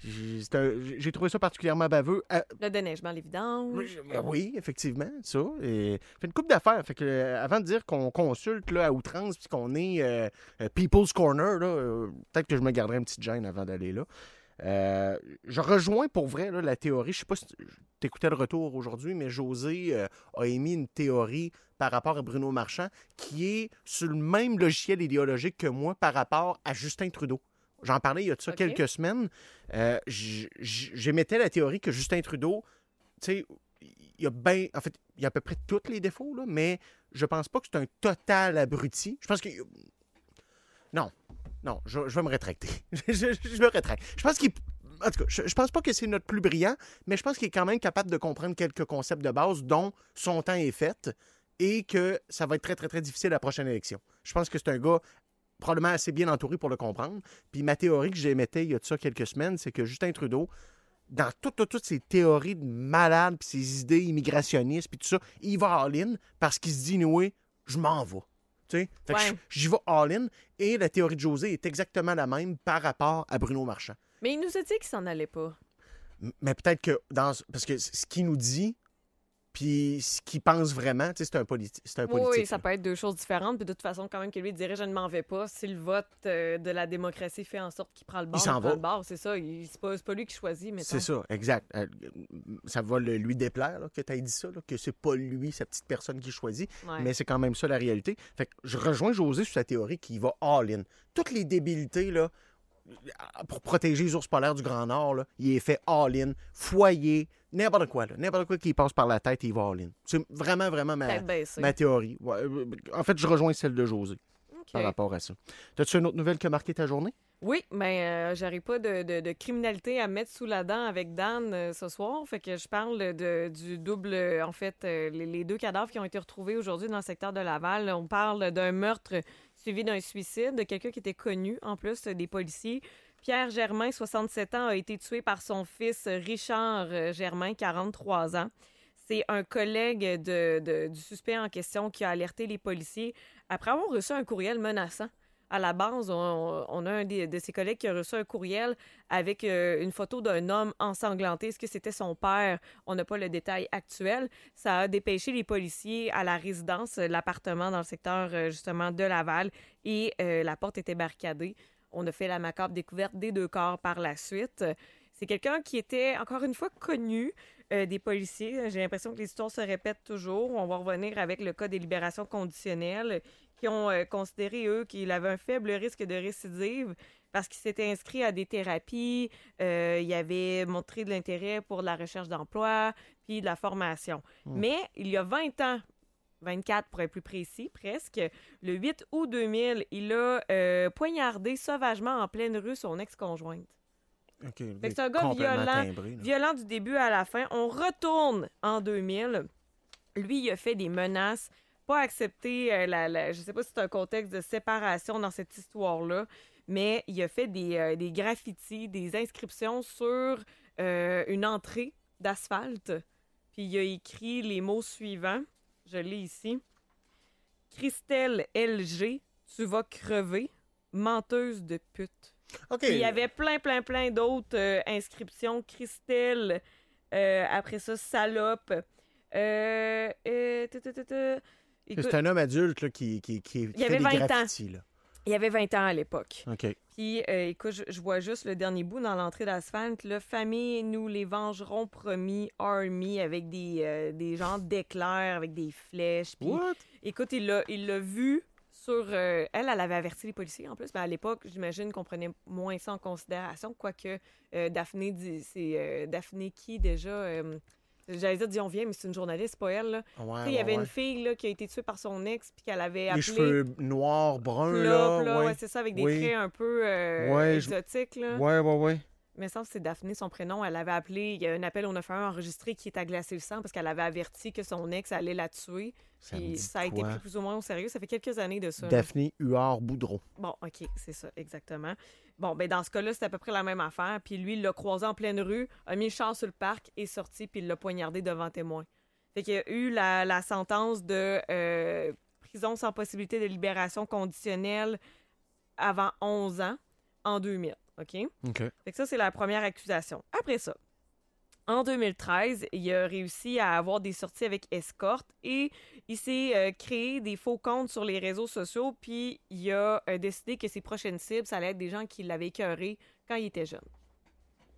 j'ai trouvé ça particulièrement baveux. Euh, Le déneigement, l'évidence. Ben oui, effectivement, ça. Et fait une coupe d'affaires. Fait que euh, avant de dire qu'on consulte là, à outrance puis qu'on est euh, People's Corner, là, euh, peut-être que je me garderai une petite gêne avant d'aller là. Euh, je rejoins pour vrai là, la théorie. Je sais pas si tu écoutais le retour aujourd'hui, mais José euh, a émis une théorie par rapport à Bruno Marchand qui est sur le même logiciel idéologique que moi par rapport à Justin Trudeau. J'en parlais il y a de ça quelques semaines. Euh, J'émettais la théorie que Justin Trudeau, tu sais, il y a bien. En fait, il y a à peu près tous les défauts, là, mais je pense pas que c'est un total abruti. Je pense que. Non. Non, je, je vais me rétracter. <laughs> je, je- je me rétracte. Je pense qu'il. En tout cas, je, je pense pas que c'est notre plus brillant, mais je pense qu'il est quand même capable de comprendre quelques concepts de base dont son temps est fait et que ça va être très, très, très difficile la prochaine élection. Je pense que c'est un gars probablement assez bien entouré pour le comprendre. Puis ma théorie que j'émettais il y a de ça quelques semaines, c'est que Justin Trudeau, dans toutes, toutes, toutes ses théories de malade, puis ses idées immigrationnistes, puis tout ça, il va all-in parce qu'il se dit, oui, je m'en vais. Tu sais? Ouais. j'y vais all-in. Et la théorie de José est exactement la même par rapport à Bruno Marchand. Mais il nous a dit qu'il s'en allait pas. Mais peut-être que dans. Parce que ce qu'il nous dit, puis ce qu'il pense vraiment, tu sais, c'est un, politi- un Oui, politique. oui, ça peut être deux choses différentes. Puis de toute façon, quand même, que lui dirait je ne m'en vais pas. Si le vote euh, de la démocratie fait en sorte qu'il prend le bord, s'en prend va. le bord. C'est ça. il- C'est pas, pas lui qui choisit. Mais C'est ça, exact. Euh, Ça va le- lui déplaire là, que tu aies dit ça, là, que c'est pas lui, sa petite personne qui choisit, Ouais. mais c'est quand même ça la réalité. Fait que je rejoins José sur sa théorie qui va all-in. Toutes les débilités, là, pour protéger les ours polaires du Grand Nord, là, il est fait all-in. Foyer, n'importe quoi. N'importe quoi qui passe par la tête, il va all-in. C'est vraiment, vraiment ma, théorie. Ouais, euh, en fait, je rejoins celle de José par rapport à ça. T'as-tu une autre nouvelle qui a marqué ta journée? Oui, mais euh, j'arrive pas de, de- de criminalité à mettre sous la dent avec Dan euh, ce soir. Fait que je parle de, du double. euh, En fait, euh, les, les deux cadavres qui ont été retrouvés aujourd'hui dans le secteur de Laval. On parle d'un meurtre suivi d'un suicide de quelqu'un qui était connu, en plus euh, des policiers. Pierre Germain, 67 ans, a été tué par son fils Richard euh, Germain, 43 ans. C'est un collègue du suspect en question qui a alerté les policiers après avoir reçu un courriel menaçant. À la base, on, a un de ses collègues qui a reçu un courriel avec euh, une photo d'un homme ensanglanté. Est-ce que c'était son père? On n'a pas le détail actuel. Ça a dépêché les policiers à la résidence, euh, l'appartement dans le secteur euh, justement de Laval et la porte était barricadée. On a fait la macabre découverte des deux corps par la suite. C'est quelqu'un qui était, encore une fois, connu des policiers. J'ai l'impression que l'histoire se répète toujours. On va revenir avec le cas des libérations conditionnelles qui ont euh, considéré, eux, qu'il avait un faible risque de récidive parce qu'il s'était inscrit à des thérapies, euh, il avait montré de l'intérêt pour la recherche d'emploi, puis de la formation. Hmm. Mais il y a 20 ans, 24 pour être plus précis, presque, le 8 août 2000, il a euh, poignardé sauvagement en pleine rue son ex-conjointe. OK. Fait que c'est un gars violent, timbré, violent du début à la fin. On retourne en 2000. Lui, il a fait des menaces, pas accepté, euh, la, la- je sais pas si c'est un contexte de séparation dans cette histoire-là, mais il a fait des, euh, des graffitis, des inscriptions sur euh, une entrée d'asphalte. Puis il a écrit les mots suivants. Je l'ai ici. Christelle LG, tu vas crever, menteuse de pute. OK. Puis il y avait plein, plein, plein d'autres euh, inscriptions. Christelle, euh, après ça, salope. Euh, euh, C'est un homme adulte là, qui, qui, qui, Il fait avait des 20 ans. graffitis. Là. il y avait 20 ans à l'époque. OK. Puis, euh, écoute, je, je vois juste le dernier bout dans l'entrée d'asphalte. Là, famille, nous les vengerons promis, Army, avec des, euh, des genres d'éclairs, avec des flèches. Puis, What? écoute, il l'a il l'a vu sur. euh, elle, elle avait averti les policiers en plus, mais à l'époque, j'imagine qu'on prenait moins ça en considération, quoique euh, Daphné, dit- c'est Daphné qui déjà. J'allais dire Dion vient, mais c'est une journaliste, pas elle. Là. Ouais, il y ouais, avait ouais. une fille là, qui a été tuée par son ex, puis qu'elle avait Les appelé. cheveux noirs, bruns, là. là, c'est ça, avec des Oui. traits un peu euh, exotiques. Là. Ouais, ouais, ouais. Mais ça, c'est Daphné, son prénom. Elle avait appelé, il y a un appel au 911 enregistré qui est à glacer le sang parce qu'elle avait averti que son ex allait la tuer. Ça Puis a été pris plus ou moins au sérieux. Ça fait quelques années de ça. Daphné Huard Boudreau. Bon, OK, c'est ça, exactement. Bon, ben dans ce cas-là, c'est à peu près la même affaire. Puis lui, il l'a croisé en pleine rue, a mis le char sur le parc, est sorti, puis il l'a poignardé devant témoin. Fait qu'il y a eu la, la sentence de euh, prison sans possibilité de libération conditionnelle avant 11 ans en 2000, OK? OK. Fait que ça, c'est la première accusation. Après ça, en 2013, il a réussi à avoir des sorties avec escorte et il s'est euh, créé des faux comptes sur les réseaux sociaux, puis il a euh, décidé que ses prochaines cibles, ça allait être des gens qui l'avaient écœuré quand il était jeune.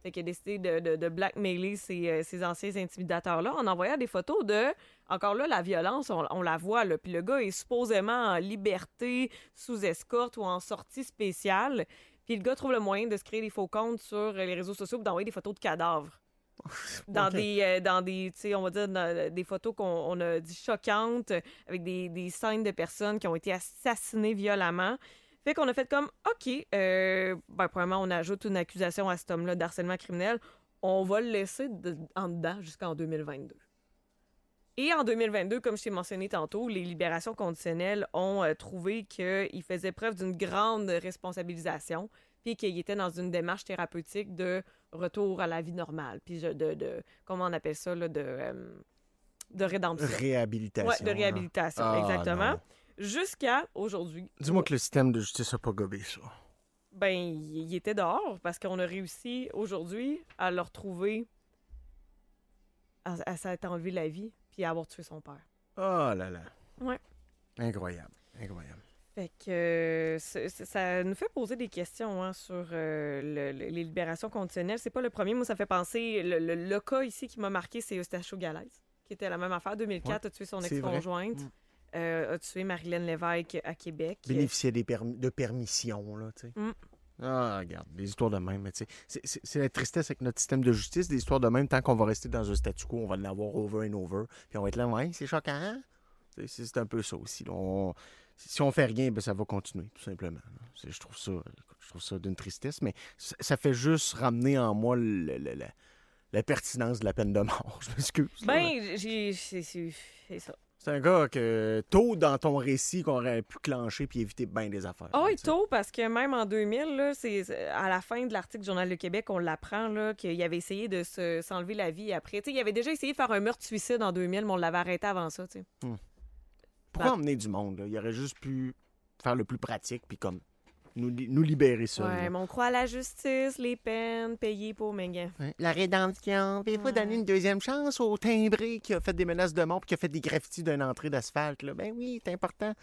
Fait qu'il a décidé de, blackmailer ces, euh, ces anciens intimidateurs-là en envoyant des photos de, encore là, la violence, on, la voit, là. Puis le gars est supposément en liberté, sous escorte ou en sortie spéciale. Puis le gars trouve le moyen de se créer des faux comptes sur euh, les réseaux sociaux pour d'envoyer des photos de cadavres. <laughs> Dans des, euh, dans des, tu sais, on va dire, dans des photos qu'on on a dit choquantes, euh, avec des, des scènes de personnes qui ont été assassinées violemment. Fait qu'on a fait comme, OK, euh, ben, premièrement, on ajoute une accusation à cet homme-là d'harcèlement criminel. On va le laisser de- en dedans jusqu'en 2022. Et en 2022, comme je t'ai mentionné tantôt, les libérations conditionnelles ont euh, trouvé qu'il faisait preuve d'une grande responsabilisation, puis qu'il était dans une démarche thérapeutique de retour à la vie normale, puis de, de- comment on appelle ça, là, de, euh, de rédemption. Réhabilitation. Ouais, de réhabilitation, Ah, exactement. Jusqu'à aujourd'hui. Dis-moi que le système de justice n'a pas gobé ça. Ben, il il était dehors parce qu'on a réussi aujourd'hui à le retrouver, à, à s'être enlevé la vie, puis à avoir tué son père. Oh là là. Ouais. Incroyable. Incroyable. Fait que ça nous fait poser des questions hein, sur euh, le- le- les libérations conditionnelles. C'est pas le premier. Moi, ça fait penser. Le, cas ici qui m'a marqué, c'est Eustachio Galaise, qui était la même affaire. 2004, Ouais, a tué son ex-conjointe? Mm. euh, a tué Marilyn Lévesque à Québec? Bénéficier des permis, de permission, là, tu sais. Mm. Ah, regarde, des histoires de même, mais tu sais, c'est- la tristesse avec notre système de justice, des histoires de même, tant qu'on va rester dans un statu quo, on va l'avoir over and over, puis on va être là, ouais, c'est choquant, hein? C'est c'est un peu ça aussi. là. On- si on fait rien, ben, ça va continuer, tout simplement. Je trouve ça, je trouve ça d'une tristesse, mais ça, ça fait juste ramener en moi le- le- le- la pertinence de la peine de mort. <laughs> Je m'excuse. Ben, c'est- ça. C'est un gars que tôt dans ton récit qu'on aurait pu clencher puis éviter bien des affaires. Ah oui, tôt, parce que même en 2000, là, à la fin de l'article du Journal de Québec, on l'apprend qu'il avait essayé de se- s'enlever la vie après. Il avait déjà essayé de faire un meurtre-suicide en 2000, mais on l'avait arrêté avant ça. sais. Pourquoi emmener du monde? Là? Il aurait juste pu faire le plus pratique puis comme nous, li- nous libérer ça. Ouais, mais on croit à la justice, les peines, payer pour méga. La rédemption. Puis il faut donner une deuxième chance au timbré qui a fait des menaces de mort puis qui a fait des graffitis d'une entrée d'asphalte. là? Ben oui, c'est important.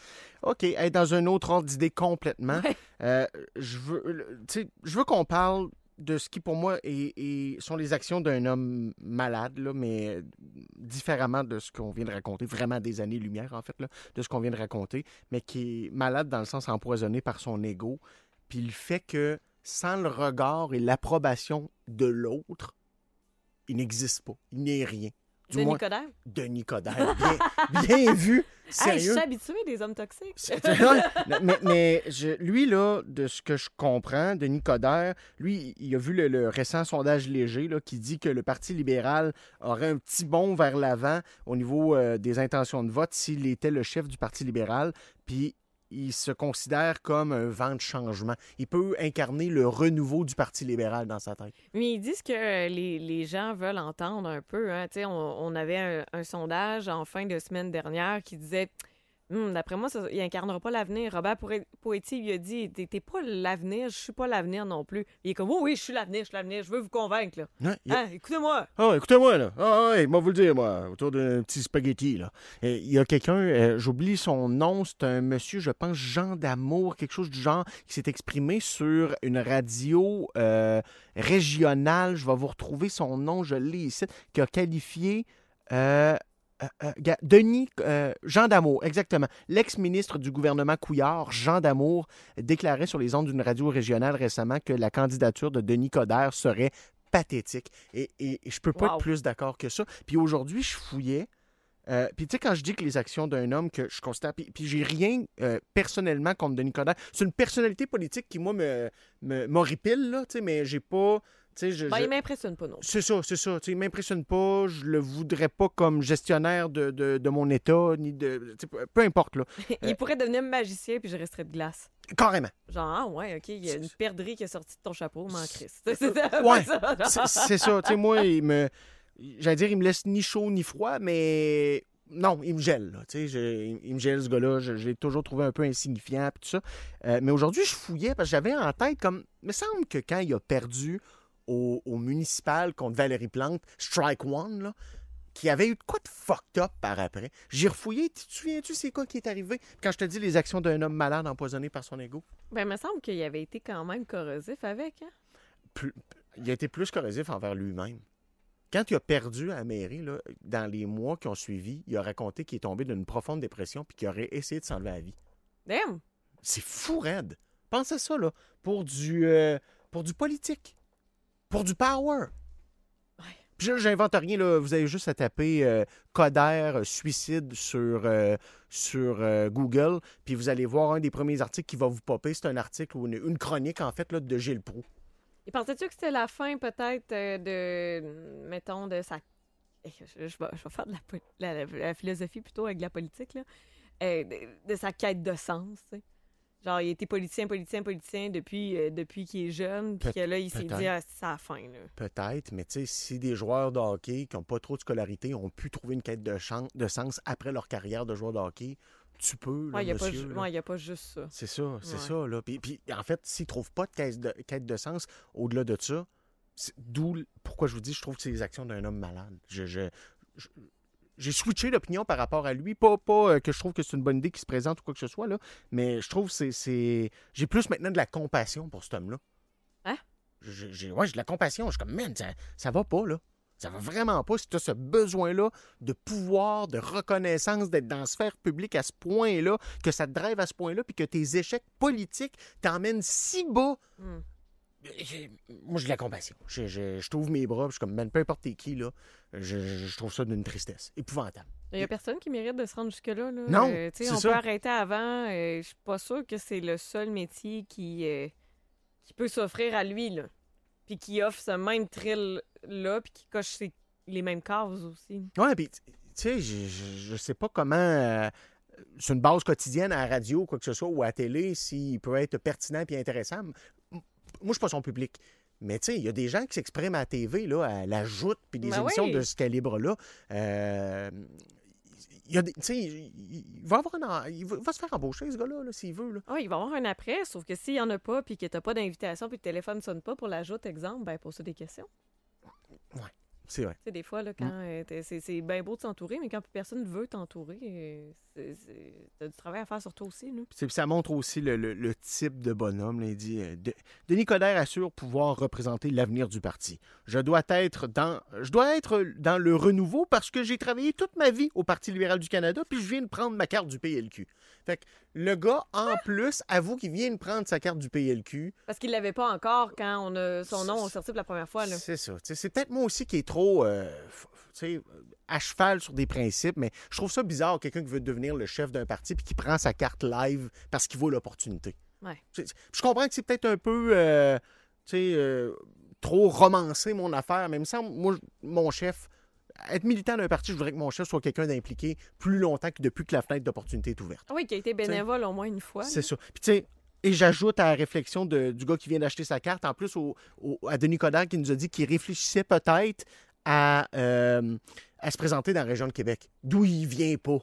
OK, être dans un autre ordre d'idée complètement. Euh, je veux, le- tu sais, je veux qu'on parle de ce qui, pour moi, est- sont les actions d'un homme malade, là, mais différemment de ce qu'on vient de raconter, vraiment des années-lumière, en fait, là, de ce qu'on vient de raconter, mais qui est malade dans le sens empoisonné par son ego, puis le fait que sans le regard et l'approbation de l'autre, il n'existe pas. Il n'est rien. Du Denis moins- Coderre? Denis Coderre. Bien, bien vu. Hey, je suis habituée des hommes toxiques. Mais mais je- lui, là, de ce que je comprends, Denis Coderre, lui, il a vu le, le récent sondage léger là, qui dit que le Parti libéral aurait un petit bond vers l'avant au niveau euh, des intentions de vote s'il était le chef du Parti libéral. Puis il se considère comme un vent de changement. Il peut incarner le renouveau du Parti libéral dans sa tête. Mais ils disent que euh, les, les gens veulent entendre un peu. Hein. On, avait un sondage en fin de semaine dernière qui disait Hum, D'après moi, ça, il incarnera pas l'avenir. Robert Poe- Poetti lui a dit T'es pas l'avenir, je suis pas l'avenir non plus. Il est comme Oui, oui, je suis l'avenir, je suis l'avenir, je veux vous convaincre. Là. A- Hein, Écoutez-moi. Ah, écoutez-moi, là. Ah, ouais, moi, vous le dire, moi, autour d'un petit spaghetti, là. Et Il y a quelqu'un, euh, j'oublie son nom, c'est un monsieur, je pense, Jean d'Amour, quelque chose du genre, qui s'est exprimé sur une radio euh, régionale. Je vais vous retrouver son nom, je l'ai ici, qui a qualifié. euh, Denis, euh, Jean Damour, exactement. L'ex-ministre du gouvernement Couillard, Jean Damour, déclarait sur les ondes d'une radio régionale récemment que la candidature de Denis Coderre serait pathétique. Et, et, et je peux pas Wow. être plus d'accord que ça. Puis aujourd'hui, je fouillais. euh, puis tu sais, quand je dis que les actions d'un homme que je constate, puis, puis j'ai rien euh, personnellement contre Denis Coderre. C'est une personnalité politique qui, moi, me, me, m'horripile, là, tu sais, mais j'ai pas... je- Ben, je- il m'impressionne pas non. c'est ça, c'est ça. Tu sais, il m'impressionne pas. Je le voudrais pas comme gestionnaire de, de, de mon état, ni de. peu- importe, là. <laughs> il pourrait devenir magicien puis je resterais de glace. Carrément. Genre, ah ouais, OK, il y a une perdrix qui est sortie de ton chapeau, m'en crisse. <laughs> C'est Ouais, ça, c'est ça. Tu sais, moi, il me. J'allais dire, il me laisse ni chaud ni froid, mais. Non, il me gèle. Là, tu sais, je- il, me gèle, ce gars-là. Je, je l'ai toujours trouvé un peu insignifiant, puis tout ça. Euh, mais aujourd'hui, je fouillais parce que j'avais en tête comme. Il me semble que quand il a perdu au, au municipal contre Valérie Plante, Strike One, là, qui avait eu de quoi de fucked up par après. J'ai refouillé. Tu te souviens-tu c'est quoi qui est arrivé? Quand je te dis les actions d'un homme malade empoisonné par son ego, Ben, il me semble qu'il avait été quand même corrosif avec. Hein? plus- il a été plus corrosif envers lui-même. Quand il a perdu à la mairie, là, dans les mois qui ont suivi, il a raconté qu'il est tombé d'une profonde dépression puis qu'il aurait essayé de s'enlever la vie. Damn! C'est fou, raide. Pensez à ça, là, pour du, euh, pour du politique, pour du power. Puis là, j'invente rien, là. Vous avez juste à taper euh, Coder euh, suicide sur, euh, sur euh, Google, puis vous allez voir un des premiers articles qui va vous popper. C'est un article ou une, une chronique, en fait, là, de Gilles Proux. Et pensais-tu que c'était la fin, peut-être, de, mettons, de sa... Eh, Je, je vais, je vais faire de la, la- la- philosophie plutôt avec la politique, là. De, de sa quête de sens, tu sais? Genre, il était politicien, politicien, politicien depuis, euh, depuis qu'il est jeune, puis que là, il s'est dit, ah, c'est la fin. Peut-être, mais tu sais, si des joueurs de hockey qui n'ont pas trop de scolarité ont pu trouver une quête de, sens après leur carrière de joueur de hockey, tu peux, là, Ouais, il n'y a, pas monsieur, ju- là. ouais, y a pas juste ça. C'est ça, c'est Ouais. ça. Là. Puis, puis, en fait, s'ils ne trouvent pas de quête de, quête de sens au-delà de ça, d'où pourquoi je vous dis, je trouve que c'est les actions d'un homme malade. Je, je- je- j'ai switché d'opinion par rapport à lui. Pas, pas euh, que je trouve que c'est une bonne idée qu'il se présente ou quoi que ce soit, là, mais je trouve que c'est-. J'ai plus maintenant de la compassion pour cet homme-là. Hein? J'ai, ouais, j'ai de la compassion. Je suis comme, man, ça, ça va pas, là. Ça va vraiment pas si tu as ce besoin-là de pouvoir, de reconnaissance, d'être dans la sphère publique à ce point-là, que ça te drive à ce point-là, puis que tes échecs politiques t'emmènent si bas. Hmm. Moi, j'ai de la compassion. Je, je, je trouve mes bras, puis je suis comme, man, peu importe t'es qui, là, je, je- trouve ça d'une tristesse épouvantable. Il n'y a personne qui mérite de se rendre jusque-là. Là. Non, Euh, c'est on ça. peut arrêter avant. euh, je suis pas sûre que c'est le seul métier qui, euh, qui peut s'offrir à lui. Là. Puis qui offre ce même thrill-là, puis qui coche ses- les mêmes cases aussi. Ouais, puis, tu sais, je, je sais pas comment, euh, sur une base quotidienne à la radio, quoi que ce soit, ou à la télé, s'il peut être pertinent et intéressant. Moi, je suis pas son public. Mais tu sais, il y a des gens qui s'expriment à la TV, là, à la joute, puis des Ben émissions oui. de ce calibre-là. Euh, il y a des, tu sais, il, va avoir un- il va, il va se faire embaucher, ce gars-là, là, s'il veut. Là. Ah, il va y avoir un après, sauf que s'il n'y en a pas, puis que tu n'as pas d'invitation, puis que le téléphone ne sonne pas pour l'ajout, exemple, ben pose-toi des questions. C'est vrai. Tu sais, des fois, là, quand euh, c'est, c'est bien beau de s'entourer, mais quand plus personne veut t'entourer, euh, c'est, c'est- t'as du travail à faire sur toi aussi. Là. C'est- Ça montre aussi le, le- le type de bonhomme. là. Il dit euh, De- Denis Coderre assure pouvoir représenter l'avenir du parti. Je dois être dans je dois être dans le renouveau parce que j'ai travaillé toute ma vie au Parti libéral du Canada puis je viens de prendre ma carte du PLQ. Fait que le gars en plus avoue qu'il vient de prendre sa carte du PLQ. Parce qu'il l'avait pas encore quand on a son nom sorti pour la première fois. Là. C'est ça. C'est peut-être moi aussi qui est trop euh, à cheval sur des principes, mais je trouve ça bizarre, quelqu'un qui veut devenir le chef d'un parti puis qui prend sa carte live parce qu'il voit l'opportunité. Ouais. Je comprends que c'est peut-être un peu euh, euh, trop romancé mon affaire, mais il me semble, moi, mon chef, être militant d'un parti, je voudrais que mon chef soit quelqu'un d'impliqué plus longtemps que depuis que la fenêtre d'opportunité est ouverte. Ah oui, qui a été bénévole au moins une fois. C'est ça. Puis tu sais, et j'ajoute à la réflexion de- du gars qui vient d'acheter sa carte, en plus au- au- à Denis Coderre qui nous a dit qu'il réfléchissait peut-être à, euh, à se présenter dans la région de Québec, d'où il vient pas.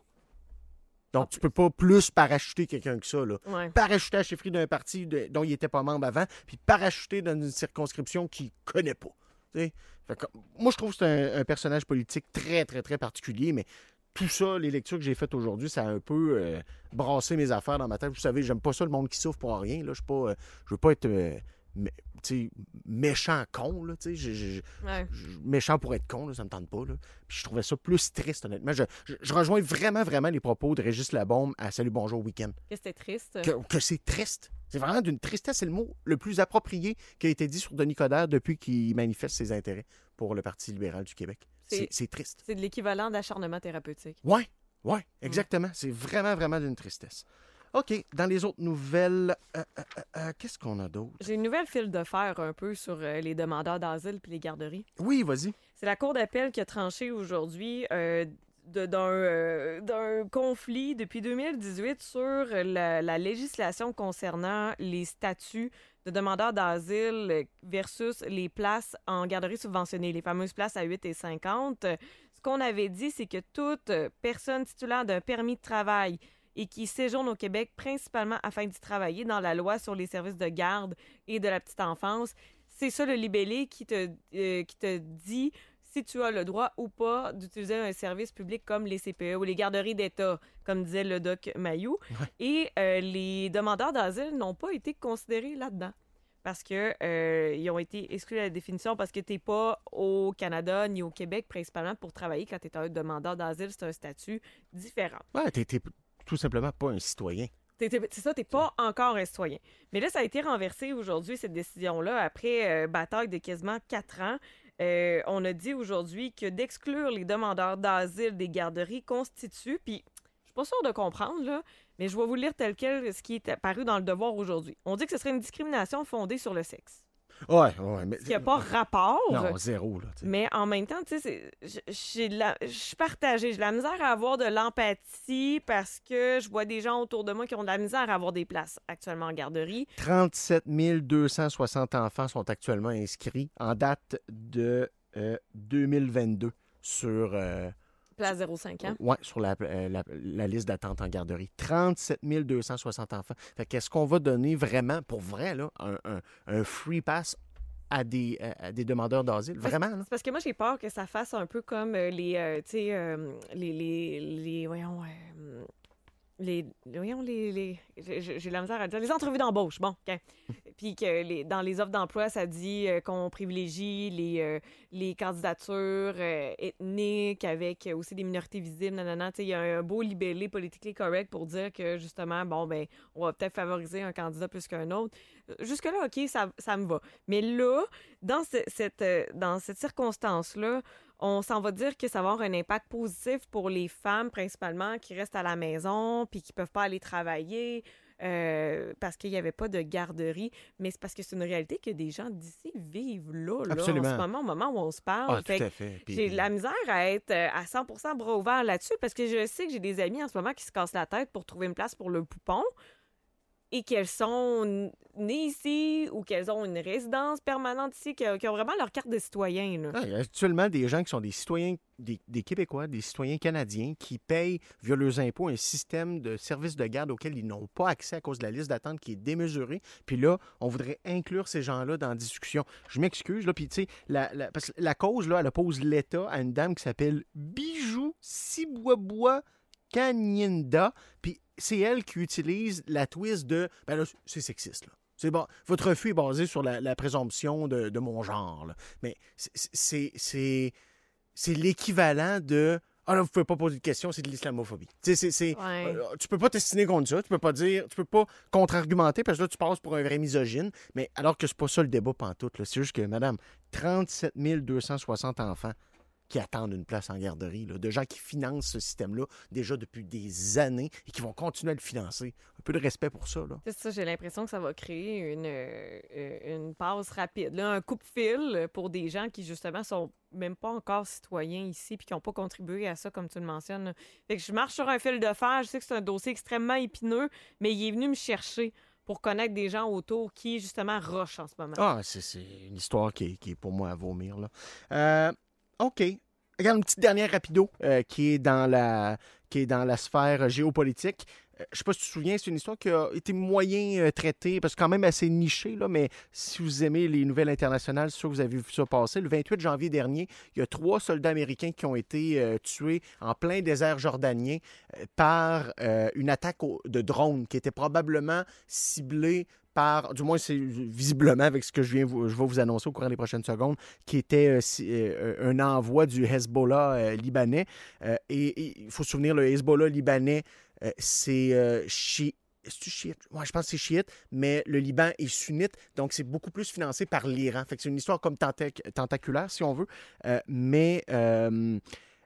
Donc, tu peux pas plus parachuter quelqu'un que ça. Là. Ouais. Parachuter à la chefferie d'un parti de- dont il était pas membre avant, puis parachuter dans une circonscription qu'il connaît pas. que, moi, je trouve que c'est un, un personnage politique très, très, très particulier, mais tout ça, les lectures que j'ai faites aujourd'hui, ça a un peu euh, brassé mes affaires dans ma tête. Vous savez, j'aime pas ça, le monde qui souffre pour rien. Là. Je suis pas, euh, je veux pas être euh, mé- méchant con. Là, tu sais. Je- je- je- Ouais. je- méchant pour être con, là, ça me tente pas. Là. Puis je trouvais ça plus triste, honnêtement. Je, rejoins vraiment, vraiment les propos de Régis Labombe à Salut Bonjour Week-end. Que c'était triste. Que, que c'est triste. C'est vraiment d'une tristesse, c'est le mot le plus approprié qui a été dit sur Denis Coderre depuis qu'il manifeste ses intérêts pour le Parti libéral du Québec. C'est triste. C'est de l'équivalent d'acharnement thérapeutique. Ouais, ouais, exactement. C'est vraiment, vraiment d'une tristesse. OK, dans les autres nouvelles, euh, euh, euh, qu'est-ce qu'on a d'autre? J'ai une nouvelle file de fer un peu sur les demandeurs d'asile puis les garderies. Oui, vas-y. C'est la Cour d'appel qui a tranché aujourd'hui d'un euh, d'un conflit depuis 2018 sur la, la législation concernant les statuts de demandeurs d'asile versus les places en garderie subventionnée, les fameuses places à 8 et 50. Ce qu'on avait dit, c'est que toute personne titulaire d'un permis de travail et qui séjourne au Québec principalement afin d'y travailler dans la loi sur les services de garde et de la petite enfance, c'est ça le libellé qui te, euh, qui te dit si tu as le droit ou pas d'utiliser un service public comme les CPE ou les garderies d'État, comme disait le doc Mayou. Et euh, les demandeurs d'asile n'ont pas été considérés là-dedans parce que euh, ils ont été exclus de la définition parce que tu n'es pas au Canada ni au Québec principalement pour travailler quand tu es un demandeur d'asile, c'est un statut différent. Ouais, t'es t'es tout simplement pas un citoyen. T'es- t'es- C'est ça, t'es pas encore un citoyen. Mais là, ça a été renversé aujourd'hui, cette décision-là, après euh, bataille de quasiment quatre ans. Euh, on a dit aujourd'hui que d'exclure les demandeurs d'asile des garderies constitue, puis je suis pas sûre de comprendre, là, mais je vais vous lire tel quel ce qui est apparu dans le devoir aujourd'hui. On dit que ce serait une discrimination fondée sur le sexe. Ouais, ouais. Mais... Ce qui n'a pas rapport. Non, zéro, là. Mais en même temps, tu sais, je suis partagée. J'ai de la misère à avoir de l'empathie parce que je vois des gens autour de moi qui ont de la misère à avoir des places actuellement en garderie. 37 260 enfants sont actuellement inscrits en date de euh, 2022 sur, euh, Place 0,5 ans. ouais, sur la, euh, la- la liste d'attente en garderie. 37 260 enfants. Fait qu'est-ce qu'on va donner vraiment, pour vrai, là, un, un- un free pass à des, à- des demandeurs d'asile? Vraiment, là? C'est parce que moi, j'ai peur que ça fasse un peu comme euh, les, euh, tu sais, euh, les, les, les, voyons, euh, les, voyons, les, les j'ai la misère à dire, les entrevues d'embauche, bon, OK. <laughs> Puis que les, dans les offres d'emploi, ça dit euh, qu'on privilégie les, euh, les candidatures euh, ethniques avec aussi des minorités visibles, nanana. Il y a un beau libellé politically correct pour dire que, justement, bon, ben, on va peut-être favoriser un candidat plus qu'un autre. Euh, Jusque-là, OK, ça, ça me va. Mais là, dans, ce- cette, euh, dans cette circonstance-là, on s'en va dire que ça va avoir un impact positif pour les femmes principalement qui restent à la maison puis qui peuvent pas aller travailler euh, parce qu'il n'y avait pas de garderie. Mais c'est parce que c'est une réalité que des gens d'ici vivent là, là en Absolument. ce moment, au moment où on se parle. Ah, tout Fait à que fait. Puis- J'ai de la misère à être euh, à 100% bras ouverts là-dessus parce que je sais que j'ai des amis en ce moment qui se cassent la tête pour trouver une place pour le poupon et qu'elles sont nées ici ou qu'elles ont une résidence permanente ici, qui ont vraiment leur carte de citoyen. là. Il y a actuellement des gens qui sont des citoyens, des, Québécois, des citoyens canadiens qui payent via leurs impôts un système de services de garde auquel ils n'ont pas accès à cause de la liste d'attente qui est démesurée. Puis là, on voudrait inclure ces gens-là dans la discussion. Je m'excuse, là, puis tu sais, la, la- parce que la cause, là, elle oppose l'État à une dame qui s'appelle Bijou Siboisbois Kanyinda, puis c'est elle qui utilise la twist de, ben là, c'est sexiste, là. C'est bon. Votre refus est basé sur la, la présomption de, de mon genre. là. Mais c'est- c'est- c'est l'équivalent de Ah là, vous pouvez pas poser de questions, c'est de l'islamophobie. Tu sais, c'est- c'est- Ouais. euh, tu peux pas t'estimer contre ça, tu peux pas dire, tu peux pas contre-argumenter parce que là, tu passes pour un vrai misogyne, mais alors que c'est pas ça le débat pantoute. là. C'est juste que, madame, 37 260 enfants qui attendent une place en garderie, là, de gens qui financent ce système-là déjà depuis des années et qui vont continuer à le financer. Un peu de respect pour ça. C'est ça, j'ai l'impression que ça va créer une, euh, une passe rapide, là, un coupe-fil pour des gens qui, justement, sont même pas encore citoyens ici puis qui n'ont pas contribué à ça, comme tu le mentionnes. Fait que je marche sur un fil de fer. Je sais que c'est un dossier extrêmement épineux, mais il est venu me chercher pour connaître des gens autour qui, justement, rushent en ce moment. Ah, c'est une histoire qui est, qui est pour moi à vomir. Là. Euh, OK. Regarde une petite dernière rapido euh, qui, est dans la, qui est dans la sphère géopolitique. Euh, Je sais pas si tu te souviens, c'est une histoire qui a été moyen euh, traitée, parce que quand même assez nichée, là, mais si vous aimez les nouvelles internationales, c'est sûr que vous avez vu ça passer. Le 28 janvier dernier, il y a trois soldats américains qui ont été tués en plein désert jordanien par une attaque de drone qui était probablement ciblée du moins c'est visiblement avec ce que je viens je vais vous annoncer au courant des prochaines secondes, qui était euh, euh, un envoi du Hezbollah euh, libanais. Et il faut se souvenir, le Hezbollah libanais, c'est chi- chiite? Ouais, je pense que c'est chiite, mais le Liban est sunnite, donc c'est beaucoup plus financé par l'Iran. Fait c'est une histoire comme tentac- tentaculaire, si on veut. Mais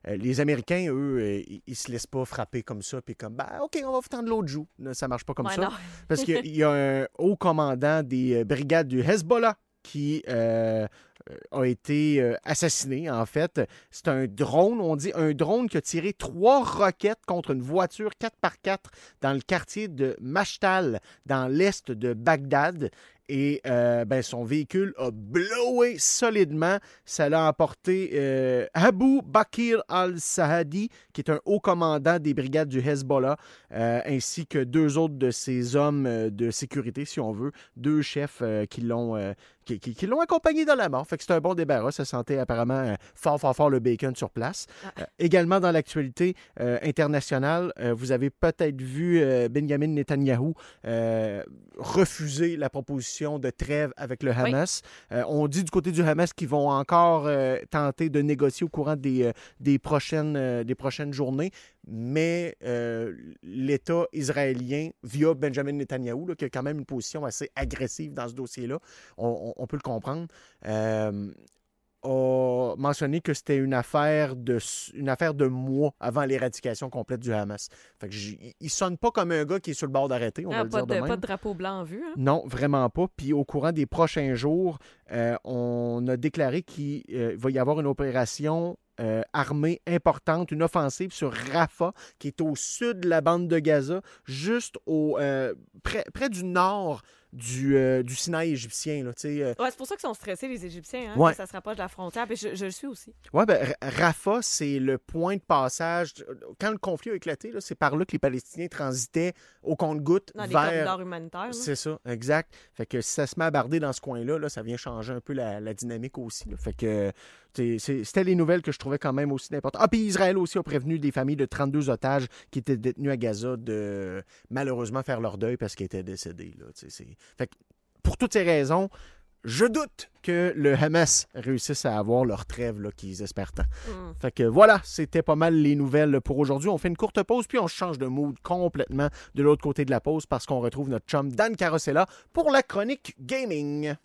les Américains, eux, euh, ils, ils se laissent pas frapper comme ça, puis comme, bah, OK, on va vous tendre l'autre joue. Là, ça marche pas comme Ouais, ça. non. <laughs> Parce qu'il y a un haut commandant des euh, brigades du Hezbollah qui euh, euh, a été euh, assassiné, en fait. C'est un drone, on dit un drone qui a tiré trois roquettes contre une voiture 4x4 dans le quartier de Mashtal, dans l'est de Bagdad. Et euh, ben, son véhicule a blowé solidement. Ça l'a emporté euh, Abu Bakir al-Sahadi, qui est un haut commandant des brigades du Hezbollah, euh, ainsi que deux autres de ses hommes de sécurité, si on veut, deux chefs qui l'ont qui, qui- qui l'ont accompagné dans la mort. Fait que c'est un bon débarras. Ça sentait apparemment euh, fort, fort, fort le bacon sur place. Euh, également dans l'actualité euh, internationale, euh, vous avez peut-être vu Benjamin Netanyahu refuser la proposition de trêve avec le Hamas. On dit du côté du Hamas qu'ils vont encore tenter de négocier au courant des, des, prochaines, des prochaines journées, mais euh, l'État israélien, via Benjamin Netanyahu, là, qui a quand même une position assez agressive dans ce dossier-là, on, on- on peut le comprendre, euh, a mentionné que c'était une affaire de une affaire de mois avant l'éradication complète du Hamas. Fait que il sonne pas comme un gars qui est sur le bord d'arrêter, on Ah, va le pas, dire de, de pas de drapeau blanc en vue. hein? Non, vraiment pas. Puis au courant des prochains jours, euh, on a déclaré qu'il euh, va y avoir une opération euh, armée importante, une offensive sur Rafah, qui est au sud de la bande de Gaza, juste au euh, près, près du nord du, euh, du Sinaï égyptien. Là, euh, Ouais, c'est pour ça qu'ils sont stressés, les Égyptiens, hein, Ouais. que ça se rapproche de la frontière. Puis je, je le suis aussi. Ouais, ben, Ra- Rafah, c'est le point de passage. Quand le conflit a éclaté, là, c'est par là que les Palestiniens transitaient au compte-gouttes Dans les vers. corridors humanitaires. C'est ça, exact. Fait que si ça se met à barder dans ce coin-là, là, ça vient changer un peu la, la dynamique aussi. là. Fait que c'était les nouvelles que je trouvais quand même aussi importantes. Ah, puis Israël aussi a prévenu des familles de 32 otages qui étaient détenus à Gaza de malheureusement faire leur deuil parce qu'ils étaient décédés. Là. C'est- Fait que pour toutes ces raisons, je doute que le Hamas réussisse à avoir leur trêve là, qu'ils espèrent tant. Mm. Fait que voilà, c'était pas mal les nouvelles pour aujourd'hui. On fait une courte pause, puis on change de mood complètement de l'autre côté de la pause parce qu'on retrouve notre chum Dan Carosella pour la chronique gaming.